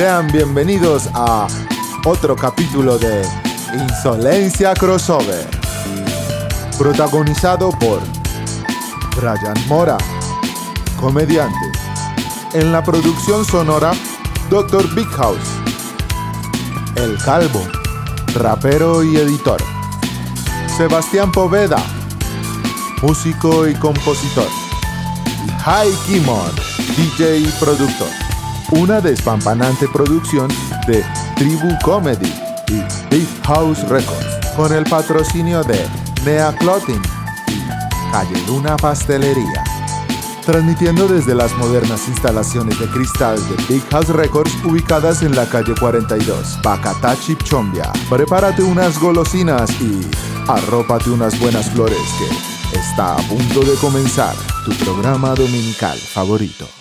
Sean bienvenidos a otro capítulo de Insolencia Crossover, protagonizado por Brian Mora, comediante. En la producción sonora, Dr. Big House, El Calvo, rapero y editor. Sebastián Poveda, músico y compositor. Y Kimon, DJ y productor. Una despampanante producción de Tribu Comedy y Big House Records, con el patrocinio de Nea Clothing y Calle Luna Pastelería. Transmitiendo desde las modernas instalaciones de cristal de Big House Records ubicadas en la calle 42, Bacatá Chipchombia. Prepárate unas golosinas y arrópate unas buenas flores que está a punto de comenzar tu programa dominical favorito.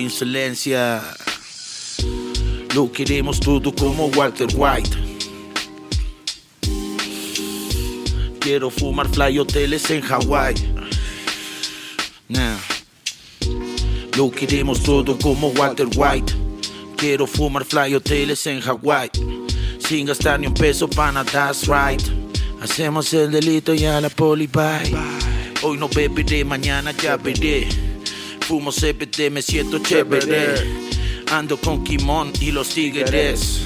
Insolencia. Lo queremos todo como Walter White. Quiero fumar fly hoteles en Hawái. Nah. Lo queremos todo como Walter White. Quiero fumar fly hoteles en Hawái. Sin gastar ni un peso pana, that's right. Hacemos el delito y a la poli bye. Hoy no beberé, mañana ya veré. Fumo CBD, me siento chévere. Ando con Kimon y los tigres.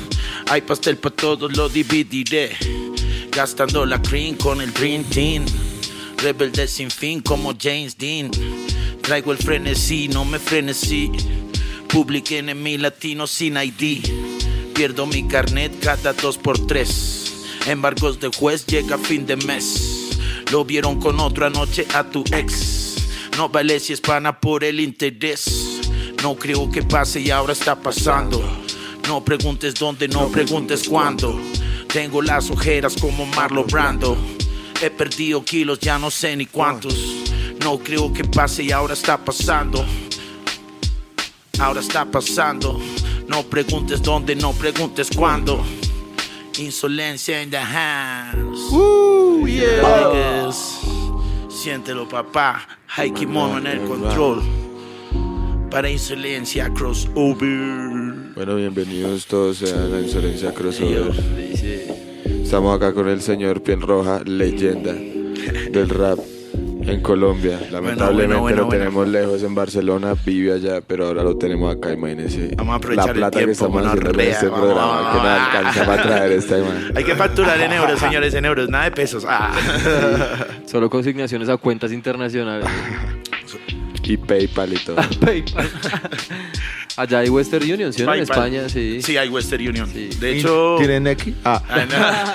Hay pastel para todos, lo dividiré. Gastando la cream con el Dream Team. Rebelde sin fin como James Dean. Traigo el frenesí, no me frenesí. Publiquen en mi latino sin ID. Pierdo mi carnet cada dos por tres. Embargos de juez llega fin de mes. Lo vieron con otro anoche a tu ex. No vale si es pana por el interés. No creo que pase y ahora está pasando. No preguntes dónde, no preguntes cuándo. Tengo las ojeras como Marlo Brando. He perdido kilos, ya no sé ni cuántos. No creo que pase y ahora está pasando. Ahora está pasando. No preguntes dónde, no preguntes cuándo. Insolencia in the house. Yeah. Siéntelo, papá. Hay kimono en el control. Para insolencia crossover. Bueno, bienvenidos todos a la Insolencia Crossover. Estamos acá con el señor Piel Roja, leyenda del rap en Colombia. Lamentablemente bueno, bueno, lo bueno. tenemos lejos en Barcelona, vive allá, pero ahora lo tenemos acá, imagínense. Vamos a aprovechar la el plata que tiempo, estamos haciendo en gonorrea, este programa, vamos, que no vamos. alcanza para traer este man. Hay que facturar en euros, señores, en euros, nada de pesos. Ah. Solo consignaciones a cuentas internacionales. Y PayPal y todo. PayPal. Allá hay Western Union, ¿sí? En PayPal. España, sí. Sí, hay Western Union. Sí. De hecho. ¿Tienen X? Ah, Ah,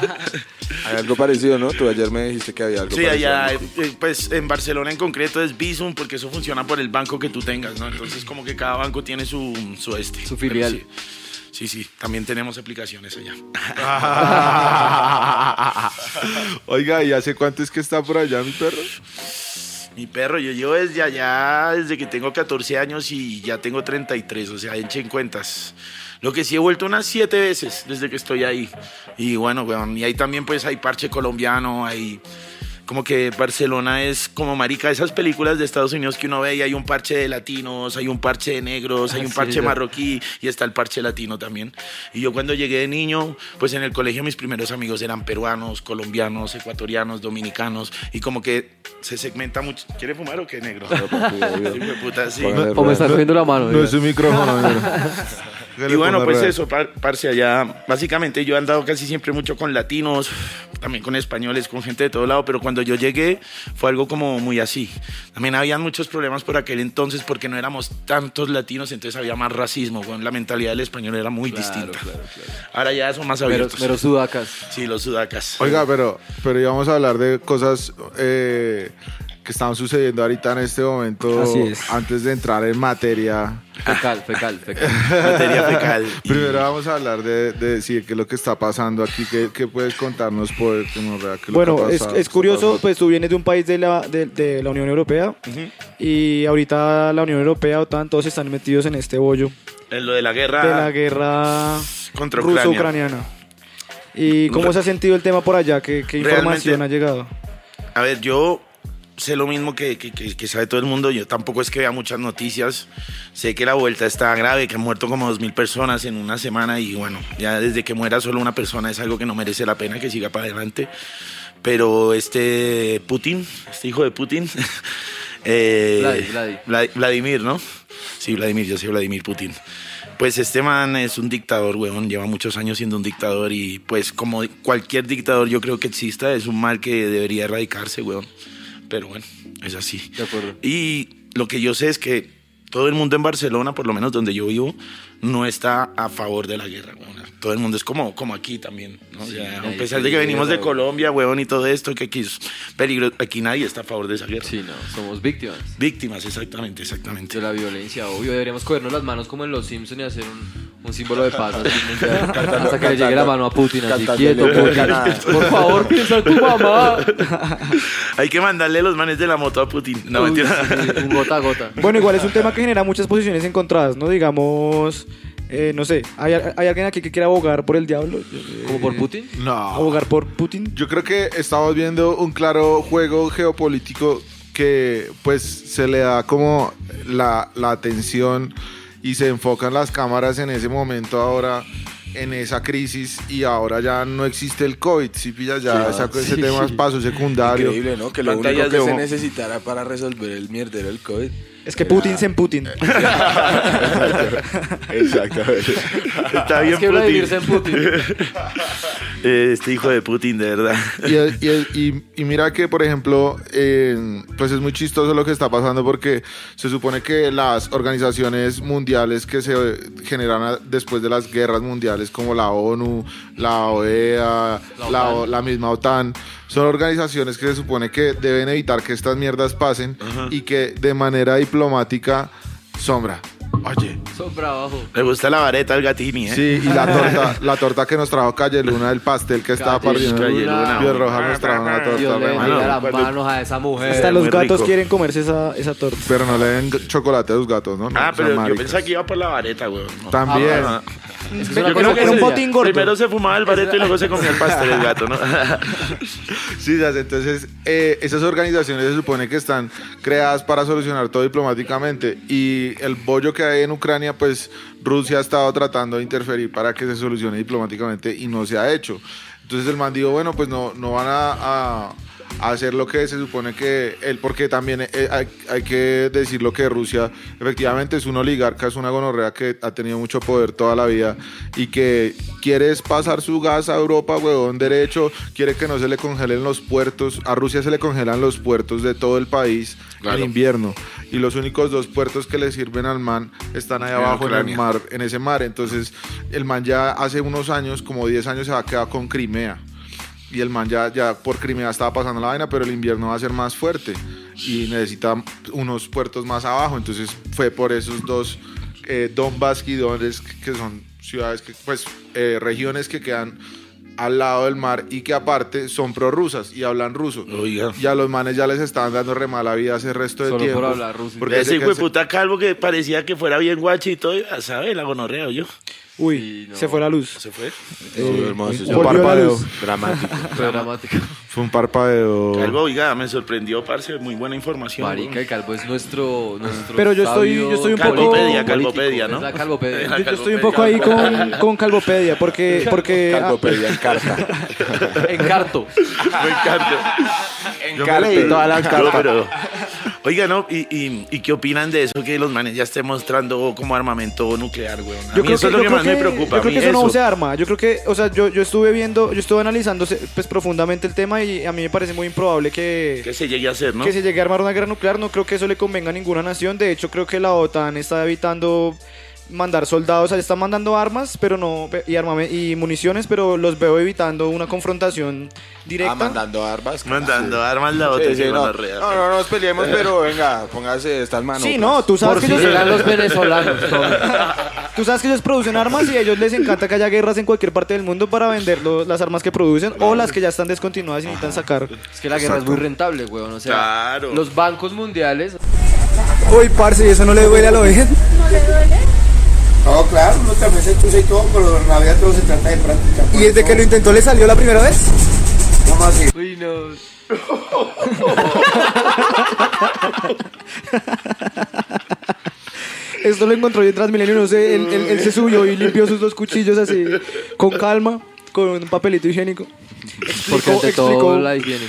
no. Hay algo parecido, ¿no? Tú ayer me dijiste que había algo Sí, parecido. allá, eh, pues en Barcelona en concreto es Visum porque eso funciona por el banco que tú tengas, ¿no? Entonces como que cada banco tiene su, su este. Su filial. Sí, sí, sí, también tenemos aplicaciones allá. Oiga, ¿y hace cuánto es que está por allá mi perro? Mi perro, yo llevo desde allá, desde que tengo 14 años y ya tengo 33, o sea, echen cuentas. Lo que sí he vuelto unas siete veces desde que estoy ahí. Y bueno, y ahí también pues hay parche colombiano, hay como que Barcelona es como marica esas películas de Estados Unidos que uno ve y hay un parche de latinos, hay un parche de negros, hay Ah, un parche marroquí y está el parche latino también. Y yo cuando llegué de niño, pues en el colegio mis primeros amigos eran peruanos, colombianos, ecuatorianos, dominicanos y como que se segmenta mucho. ¿Quiere fumar o qué negro? puta, sí. O me estás cogiendo la mano. No diga. es un micrófono. Y bueno, pues eso, par- parce, allá, básicamente yo he andado casi siempre mucho con latinos, también con españoles, con gente de todo lado, pero cuando yo llegué fue algo como muy así. También habían muchos problemas por aquel entonces porque no éramos tantos latinos, entonces había más racismo, weón. la mentalidad del español era muy distinta. Ahora ya son más abiertos. mero sudacas. Sí, los sudacas. Oiga, pero, pero íbamos a hablar de cosas eh, que están sucediendo ahorita en este momento. Así es. Antes de entrar en materia. Fecal, fecal, fecal. Materia fecal. Y- Primero vamos a hablar de, de decir qué es lo que está pasando aquí. ¿Qué, qué puedes contarnos, por que nos vea qué es lo Bueno, es, es curioso, pues tú vienes de un país de la, de, de la Unión Europea y ahorita la Unión Europea, OTAN, todos están metidos en este bollo En lo de la guerra. de la guerra Contra Ucrania. ruso-ucraniana. ¿Y cómo se ha sentido el tema por allá? ¿Qué, qué información Realmente- ha llegado? A ver, yo sé lo mismo que, que- que- sabe todo el mundo. Yo tampoco es que vea muchas noticias. Sé que la vuelta está grave, que han muerto como 2.000 personas en una semana y bueno, ya desde que muera solo una persona es algo que no merece la pena que siga para adelante. Pero este Putin, este hijo de Putin, eh, Vladi, Vladi. Vlad- Vladimir, ¿no? Sí, Vladimir, yo soy Vladimir Putin. Pues este man es un dictador, weón, lleva muchos años siendo un dictador y pues como cualquier dictador yo creo que exista, es un mal que debería erradicarse, weón. Pero bueno, es así. De acuerdo. Y lo que yo sé es que todo el mundo en Barcelona, por lo menos donde yo vivo, no está a favor de la guerra. Todo el mundo es como, como aquí también, ¿no? O sea, nadie a pesar de que venimos de Colombia, weón, y todo esto, que aquí es peligro, aquí nadie está a favor de esa guerra. Sí, no, somos víctimas Víctimas, exactamente, exactamente. de la violencia, obvio. Deberíamos cogernos las manos como en Los Simpsons y hacer un, un símbolo de paz así, mundial, hasta que le llegue la mano a Putin, así cantando quieto. Canadá. Por favor, piensa en tu mamá. Hay que mandarle los manes de la moto a Putin. No, Uy, mentira. sí, un gota a gota. Bueno, igual es un tema que genera muchas posiciones encontradas, ¿no? Digamos, eh, no sé, ¿hay, hay alguien aquí que quiera abogar por el diablo? ¿Como por Putin? No. ¿Abogar por Putin? Yo creo que estamos viendo un claro juego geopolítico que pues se le da como la, la atención y se enfocan las cámaras en ese momento ahora en esa crisis y ahora ya no existe el COVID, si pillas ya Sí, ese sí. tema es paso secundario. Increíble, ¿no? Que lo único que se humo. necesitara para resolver el mierdero del COVID. Es que Putin se en Putin. Exactamente. Está bien Es que Putin. En Putin. Este hijo de Putin, de verdad. Y, y- y- y mira que, por ejemplo, eh, pues es muy chistoso lo que está pasando porque se supone que las organizaciones mundiales que se generan después de las guerras mundiales, como la ONU, la OEA, La la, la misma OTAN, son organizaciones que se supone que deben evitar que estas mierdas pasen y que de manera diplomática, sombra. Oye, abajo. Le gusta la vareta al gatini, ¿eh? sí, y la torta, la torta que nos trajo Calle Luna, el pastel que estaba Calle partiendo. Calle Luna. Piel Roja nos trajo una torta. Dios le buena. las manos a esa mujer. Hasta los gatos rico. quieren comerse esa, esa torta. Pero no le den chocolate a los gatos, ¿no? Ah, No, pero sean yo pensaba que iba por la vareta, weón. No. También. Ah, Es Yo una creo que era un botín gordo. Primero se fumaba el bareto y luego se comía el pastel el gato, ¿no? Sí, entonces eh, esas organizaciones se supone que están creadas para solucionar todo diplomáticamente y el bollo que hay en Ucrania, pues Rusia ha estado tratando de interferir para que se solucione diplomáticamente y no se ha hecho. Entonces el man dijo, bueno, pues no, no van a, hacer lo que se supone que él, porque también eh, hay, hay que decir lo que Rusia efectivamente es un oligarca, es una gonorrea que ha tenido mucho poder toda la vida y que quiere pasar su gas a Europa, huevón derecho, quiere que no se le congelen los puertos, a Rusia se le congelan los puertos de todo el país Claro. en invierno y los únicos dos puertos que le sirven al man están ahí abajo en el mar, en ese mar, entonces el man ya hace unos años, como 10 años se va a quedar con Crimea y el man ya, ya por Crimea estaba pasando la vaina, pero el invierno va a ser más fuerte y necesita unos puertos más abajo. Entonces fue por esos dos eh, Donbass y Donetsk, que son ciudades, que, pues eh, regiones que quedan al lado del mar y que aparte son prorrusas y hablan ruso. Oiga. Y a los manes ya les estaban dando re mala vida ese resto de Solo tiempo. por hablar ruso. Porque Ese se- hijo de puta calvo que parecía que fuera bien ya sabe, la gonorrea, yo. Uy, no. se fue la luz. Se fue. Eh, hermoso, la Parpadeo. Dramático. Fue dramático. Fue un parpadeo. Calvo, oiga, me sorprendió, parce, muy buena información. Marica, el calvo es nuestro, nuestro Pero yo estoy- yo estoy un poco- Calvopedia, calvopedia, ¿no? Es la calvopedia. Yo, yo estoy un poco ahí con, con Calvopedia, porque, porque ah, Calvopedia en carta. Encarto. Me encanta. Yo me leí todas las No, cartas. pero, oiga, ¿no? ¿Y, y, y qué opinan de eso que los manes ya estén mostrando como armamento nuclear, weón? A mí eso es lo yo que creo más me preocupa. Yo creo que eso, no se arma. Yo creo que, o sea, yo, yo estuve viendo, yo estuve analizando pues, profundamente el tema y a mí me parece muy improbable que, que se llegue a hacer, ¿no? que se llegue a armar una guerra nuclear. No creo que eso le convenga a ninguna nación. De hecho, creo que la OTAN está evitando mandar soldados, están mandando armas, pero no y armame- y municiones, pero los veo evitando una confrontación directa. Ah, mandando armas. Mandando armas la otra. Sí, sí, no, no, no nos peleemos, pero venga, póngase estas manos. Sí, no, tú sabes Por que ellos, los venezolanos. Tú sabes que ellos producen armas y a ellos les encanta que haya guerras en cualquier parte del mundo para vender lo- las armas que producen o las que ya están descontinuadas y necesitan sacar. Es que la guerra es muy rentable, weón. O sea, Claro. los bancos mundiales Uy, parce, ¿y eso no le duele a lo viejo? No, claro, uno también se excusa y todo, pero en la vida todo se trata de práctica. ¿Y desde que lo intentó le salió la primera vez? ¿Cómo así? Uy, no. Esto lo encontró yo en Transmilenio, no sé, él, él- él se subió y limpió sus dos cuchillos así, con calma, con un papelito higiénico. Porque ante todo la higiene.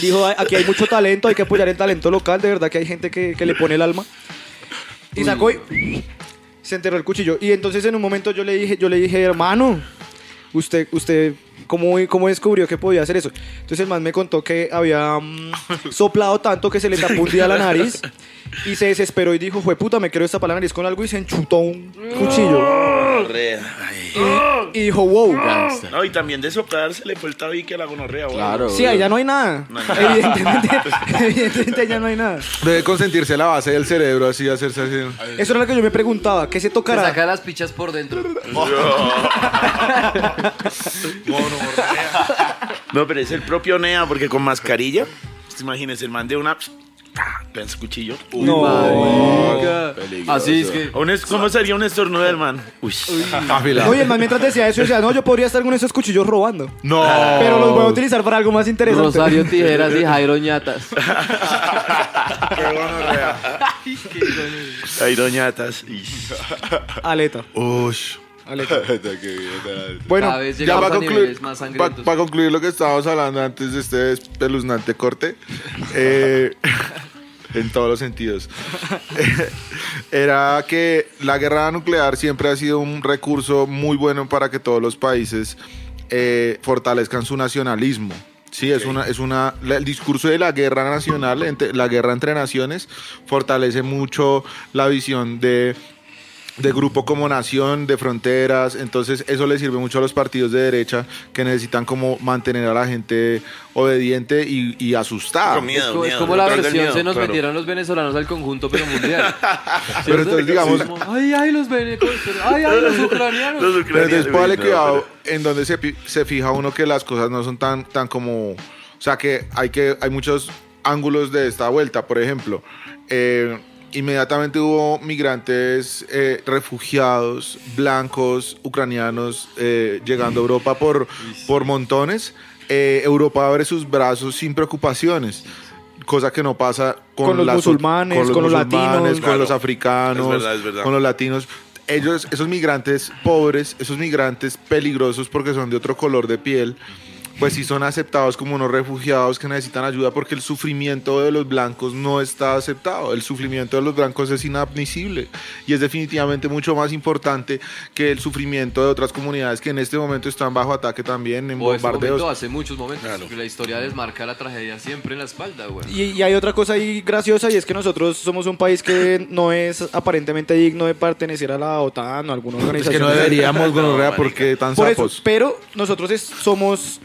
Dijo, "Ay, aquí hay mucho talento, hay que apoyar el talento local, de verdad que hay gente que, que le pone el alma. Y sacó y se enterró el cuchillo. Y entonces en un momento yo le dije, yo le dije, hermano, usted, usted, ¿cómo, cómo descubrió que podía hacer eso? Entonces el man me contó que había mm, soplado tanto que se le tapó un día la nariz y se desesperó y dijo, fue puta, me quiero destapar la nariz con algo y se enchutó un cuchillo. Y, y dijo, wow. No, y también de soplar se le fue el tabique a la gonorrea. güey. Claro. Sí, allá no hay nada. No hay nada. Evidentemente, evidentemente allá no hay nada. Debe consentirse la base del cerebro, así, hacerse así. Eso era lo que yo me preguntaba, ¿qué se Se tocará? saca las pichas por dentro. No, pero es el propio Nea, porque con mascarilla, pues, imagínense, el man de una. Su cuchillo. No. Marica. Así es que. O un es- ¿Cómo sería un estornudo del man? Uy. Afilado. Oye, el man mientras decía eso, decía, no, yo podría estar con esos cuchillos robando. No. Pero los voy a utilizar para algo más interesante. Rosario Tijeras y Jairo Ñatas. Qué gonorrea. Ay, doñatas. Y- Aleta. Ush. Cada Bueno, vez Ya para concluir, niveles más pa- sangrientos. pa concluir lo que estábamos hablando antes de este espeluznante corte, eh, en todos los sentidos, era que la guerra nuclear siempre ha sido un recurso muy bueno para que todos los países eh, fortalezcan su nacionalismo. Sí, es una, es una, el discurso de la guerra nacional, entre- la guerra entre naciones, fortalece mucho la visión de de grupo como nación, de fronteras, entonces eso le sirve mucho a los partidos de derecha que necesitan como mantener a la gente obediente y, y asustada. Con miedo, Es como, es miedo, como la versión miedo, se nos claro. metieron los venezolanos al conjunto, pero mundial. Pero entonces digamos, Como, ay, ay, los venezolanos. Ay, ay, los ucranianos. Los pero ucranianos, entonces póngale no, cuidado en donde se, se fija uno que las cosas no son tan, tan como, o sea que hay que hay muchos ángulos de esta vuelta, por ejemplo. eh, Inmediatamente hubo migrantes eh, refugiados, blancos, ucranianos, eh, llegando a Europa por, por montones. Eh, Europa abre sus brazos sin preocupaciones, cosa que no pasa con, Con los las- musulmanes, con los latinos. con Claro. los africanos, Es verdad, es verdad. con los latinos. Ellos, esos migrantes pobres, esos migrantes peligrosos porque son de otro color de piel, pues sí son aceptados como unos refugiados que necesitan ayuda porque el sufrimiento de los blancos no está aceptado. El sufrimiento de los blancos es inadmisible y es definitivamente mucho más importante que el sufrimiento de otras comunidades que en este momento están bajo ataque también en O este bombardeos. momento, hace muchos momentos. porque la historia les marca la tragedia siempre en la espalda, güey. Y, y hay otra cosa ahí graciosa y es que nosotros somos un país que no es aparentemente digno de pertenecer a la OTAN o a alguna Es organización. que no deberíamos, gonorrea, porque tan Por eso, sapos. pero nosotros es- somos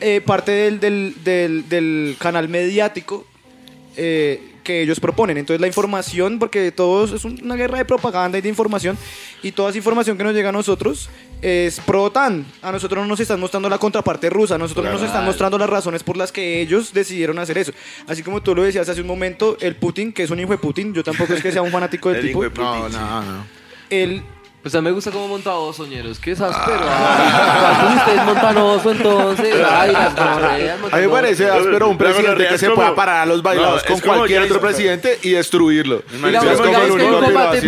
eh, parte del, del- del- del canal mediático eh, que ellos proponen. Entonces la información, porque todo es una guerra de propaganda y de información, y toda esa información que nos llega a nosotros es pro-OTAN. A nosotros no nos están mostrando la contraparte rusa, a nosotros no nos están mostrando las razones por las que ellos decidieron hacer eso. Así como tú lo decías hace un momento, el Putin, que es un hijo de Putin, yo tampoco es que sea un fanático del El tipo, hijo de No, Putin. no, no. él Pues a mí me gusta cómo monta oso, ñeros. ¿Qué es áspero? Ay, ustedes montan oso, entonces. Ay, las gonorreas A mí me parece áspero un presidente que se como- pueda parar a los bailados No, con cualquier otro presidente y destruirlo. Mira, es como el único combate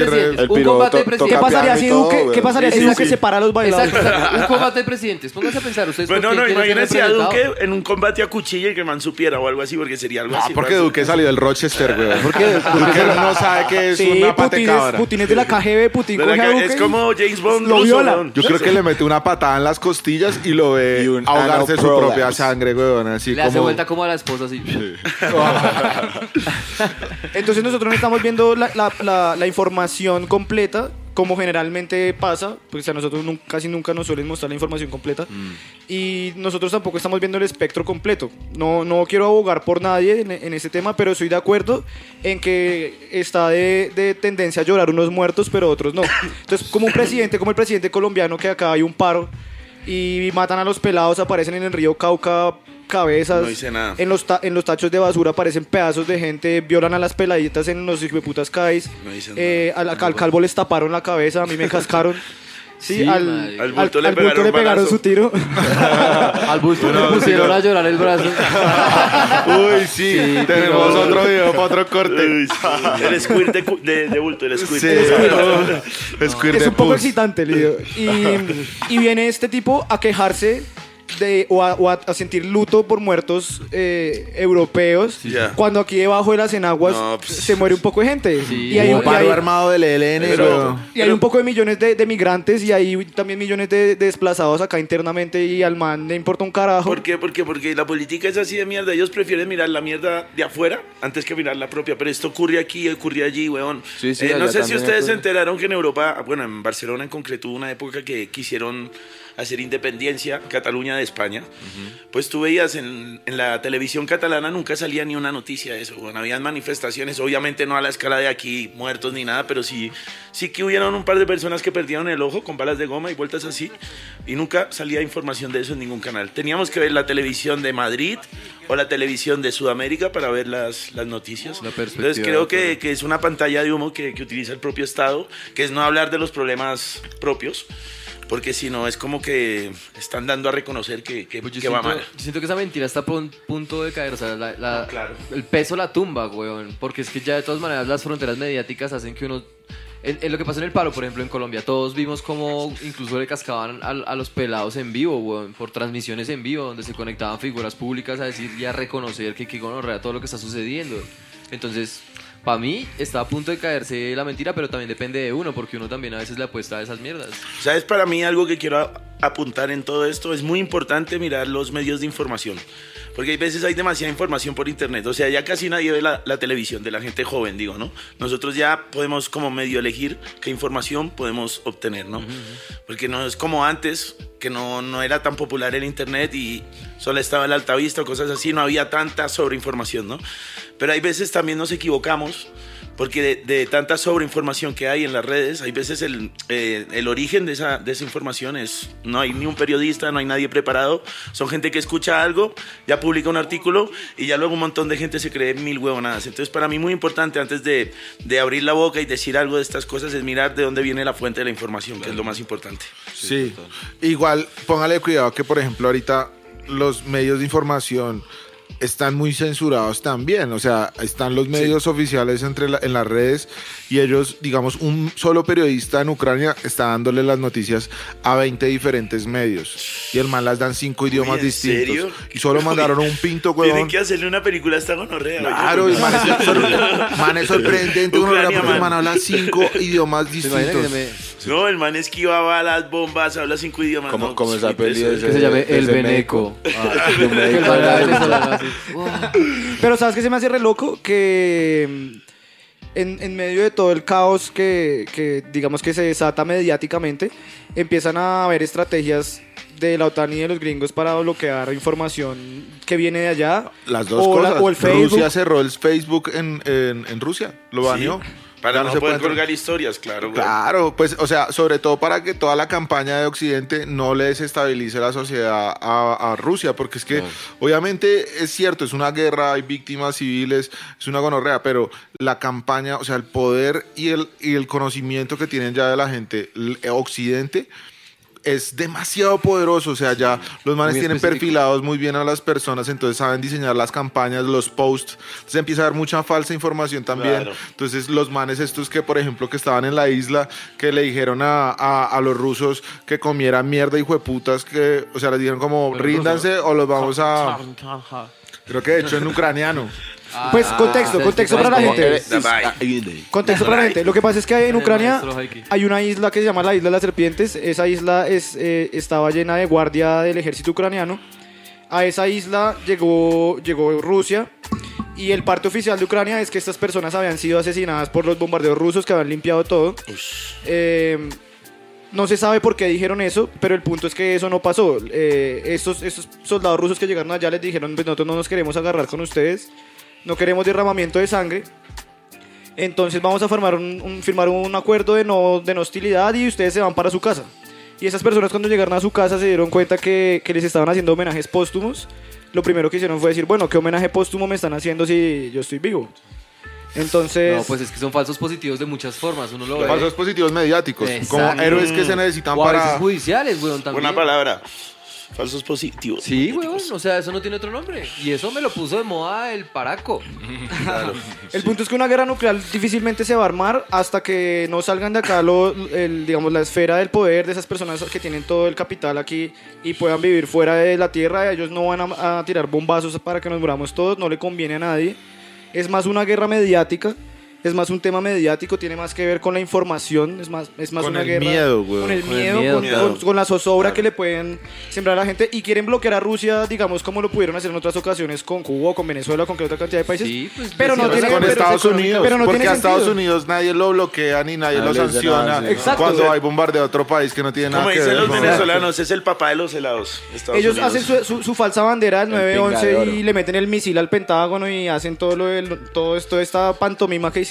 Un to- ¿Qué pasaría si Duque, ¿qué pasaría si Duque sí. separa a los bailados? Un combate de presidentes. Pónganse a pensar, ustedes. Pues por no, imagínense a? Duque en un combate a cuchilla y que man supiera o algo así, porque sería algo Ah, así. porque ¿no? Duque salió del Rochester, güey. Porque Duque no sabe que es una patecabra. Putin es de la KGB, Putin De la coge a que- Duque como James Bond lo ruso, viola. weón. Yo creo que le mete una patada en las costillas y lo ve Y un ahogarse su propia sangre, güey. Así Le hace como... vuelta como a la esposa así. Entonces nosotros no estamos viendo la, la- la- la información completa como generalmente pasa, pues a nosotros nun- casi nunca nos suelen mostrar la información completa y nosotros tampoco estamos viendo el espectro completo. No, no quiero abogar por nadie en, en ese tema, pero estoy de acuerdo en que está de, de tendencia a llorar unos muertos, pero otros no. Entonces, como un presidente, como el presidente colombiano, que acá hay un paro y matan a los pelados, aparecen en el río Cauca cabezas. No hice nada. En los, ta- en los tachos de basura aparecen pedazos de gente, violan a las peladitas en los hijueputas CAIs. No hice Eh, al, al calvo les taparon la cabeza, a mí me cascaron. Sí, Sí, al. Al bulto le pegaron le pegaron su tiro. Al bulto le pusieron a llorar el brazo. Uy, sí, Sí, tenemos otro video para otro corte. Uy, sí. El squirt de, de, de bulto, el squirt. Sí, Squirt es un poco excitante, Lidio. Y, y viene este tipo a quejarse de, o, a, o a- a sentir luto por muertos eh, europeos, cuando aquí debajo de las enaguas No, pues. se muere un poco de gente. Sí. y, hay, Un paro armado del ELN, Pero- y hay un poco de millones de, de migrantes y hay también millones de, de desplazados acá internamente y al man le importa un carajo. ¿Por qué? Porque, porque la política es así de mierda. Ellos prefieren mirar la mierda de afuera antes que mirar la propia. Pero esto ocurre aquí, ocurre allí, weón. Sí, sí, Eh, no sé si ustedes se enteraron que en Europa, bueno, en Barcelona en concreto, hubo una época que quisieron hacer independencia, Cataluña de España. Pues tú veías en, en la televisión catalana nunca salía ni una noticia de eso. Bueno, habían manifestaciones, obviamente no a la escala de aquí, muertos ni nada, pero sí, sí que hubieron un par de personas que perdieron el ojo con balas de goma y vueltas así. Y nunca salía información de eso en ningún canal. Teníamos que ver la televisión de Madrid o la televisión de Sudamérica para ver las, las noticias. La Entonces creo que, que es una pantalla de humo que, que utiliza el propio Estado, que es no hablar de los problemas propios, porque si no es como que están dando a reconocer que, que, Pues que va siento, mal. yo siento que esa mentira está a pun- punto de caer. O sea, la- la- No, claro. el peso la tumba, weón. Porque es que ya de todas maneras las fronteras mediáticas hacen que uno. En, en lo que pasó en el paro, por ejemplo, en Colombia, todos vimos cómo incluso le cascaban a, a los pelados en vivo, weón, por transmisiones en vivo, donde se conectaban figuras públicas a decir y a reconocer que, que gonorrea todo lo que está sucediendo. Entonces, para mí está a punto de caerse la mentira, pero también depende de uno, porque uno también a veces le apuesta a esas mierdas. ¿Sabes? Para mí algo que quiero apuntar en todo esto es muy importante mirar los medios de información. Porque hay veces hay demasiada información por internet. O sea, ya casi nadie ve la, la televisión de la gente joven, digo, ¿no? Nosotros ya podemos como medio elegir qué información podemos obtener, ¿no? Porque no es como antes, que no, no era tan popular el internet y solo estaba el altavista o cosas así, no había tanta sobreinformación, ¿no? Pero hay veces también nos equivocamos porque de, de tanta sobreinformación que hay en las redes, hay veces el, eh, el origen de esa, de esa información es, no hay ni un periodista, no hay nadie preparado, son gente que escucha algo, ya publica un artículo y ya luego un montón de gente se cree mil huevonadas. Entonces para mí muy importante antes de, de abrir la boca y decir algo de estas cosas es mirar de dónde viene la fuente de la información, que es lo más importante. Sí. Igual, póngale cuidado que, por ejemplo, ahorita los medios de información están muy censurados también. O sea, están los medios oficiales entre la- en las redes y ellos, digamos, un solo periodista en Ucrania está dándole las noticias a 20 diferentes medios. Y el man las dan cinco idiomas ¿en distintos. serio? Y solo mandaron un pinto, Tienen huevón. que hacerle una película a esta gonorrea. oye. Claro, y man es, sor- man es sorprendente. uno porque el man. habla cinco idiomas ¿Se imagina que se distintos. No, el man esquivaba las bombas, habla cinco idiomas. Como- no, como esa peli que se llame Ese El. Beneco. Ah, el Wow. Pero ¿sabes qué se me hace re loco? Que mm, en, en medio de todo el caos que, que digamos que se desata mediáticamente, empiezan a haber estrategias de la OTAN y de los gringos para bloquear información que viene de allá. Las dos o la- cosas. o el Facebook. Rusia cerró el Facebook en, en, en Rusia. Lo Sí, baneó. Para no, se poder puede entrar. colgar historias, claro. güey. Claro, pues, o sea, sobre todo para que toda la campaña de Occidente no le desestabilice la sociedad a, a Rusia, porque es que, obviamente, es cierto, es una guerra, hay víctimas civiles, es una gonorrea, pero la campaña, o sea, el poder y el, y el conocimiento que tienen ya de la gente, el Occidente, es demasiado poderoso, o sea, ya los manes Muy tienen específico. perfilados muy bien a las personas, entonces saben diseñar las campañas, los posts, entonces empieza a haber mucha falsa información también, Claro. entonces los manes estos que, por ejemplo, que estaban en la isla, que le dijeron a, a- a los rusos que comieran mierda y putas, que, o sea, les dijeron como, ríndanse o los vamos a... Creo que de hecho en ucraniano. Pues Ah, contexto, ah, contexto sí, para la gente. Bye. Contexto para la gente. Lo que pasa es que en Ucrania hay una isla que se llama la Isla de las Serpientes. Esa isla es, eh, estaba llena de guardia del ejército ucraniano. A esa isla llegó, llegó Rusia Y el parte oficial de Ucrania es que estas personas habían sido asesinadas por los bombardeos rusos que habían limpiado todo. Eh, no se sabe por qué dijeron eso, pero el punto es que eso no pasó. Eh, estos, estos soldados rusos que llegaron allá les dijeron, "Pues nosotros no nos queremos agarrar con ustedes, no queremos derramamiento de sangre. Entonces vamos a formar un, un- firmar un acuerdo de no, de no hostilidad y ustedes se van para su casa. Y esas personas cuando llegaron a su casa se dieron cuenta que, que les estaban haciendo homenajes póstumos. Lo primero que hicieron fue decir, bueno, ¿qué homenaje póstumo me están haciendo si yo estoy vivo? Entonces... No, pues es que son falsos positivos de muchas formas. Uno lo ve. Falsos positivos mediáticos, como Exacto. héroes que se necesitan O a veces para... judiciales, weón, también. Buena palabra. Falsos positivos. Sí, weón, o sea, eso no tiene otro nombre. Y eso me lo puso de moda el paraco. Claro. El punto es que una guerra nuclear difícilmente se va a armar hasta que no salgan de acá lo- el, digamos, la esfera del poder de esas personas que tienen todo el capital aquí y puedan vivir fuera de la tierra. Ellos no van a, a tirar bombazos para que nos muramos todos, no le conviene a nadie. Es más una guerra mediática, es más un tema mediático, tiene más que ver con la información, es más, es más Con una el guerra miedo, güey. con el Con el miedo, miedo, con, claro. con- con la zozobra que le pueden sembrar a la gente y quieren bloquear a Rusia, digamos, como lo pudieron hacer en otras ocasiones con Cuba, con Venezuela, con que otra cantidad de países. Sí, pues, pero no tiene con pero- Estados Unidos, pero no porque tiene a Estados. Unidos nadie lo bloquea ni nadie Nadie lo les dice sanciona nada, sí. Exacto. cuando hay bombardeo a otro país que no tiene nada Como que dicen ver los con- venezolanos, es el papá de los helados. Estados Ellos Unidos. hacen su, su- su falsa bandera del El pinga de 911 oro. y le meten el misil al Pentágono y hacen todo lo del- todo esto esta pantomima que hicieron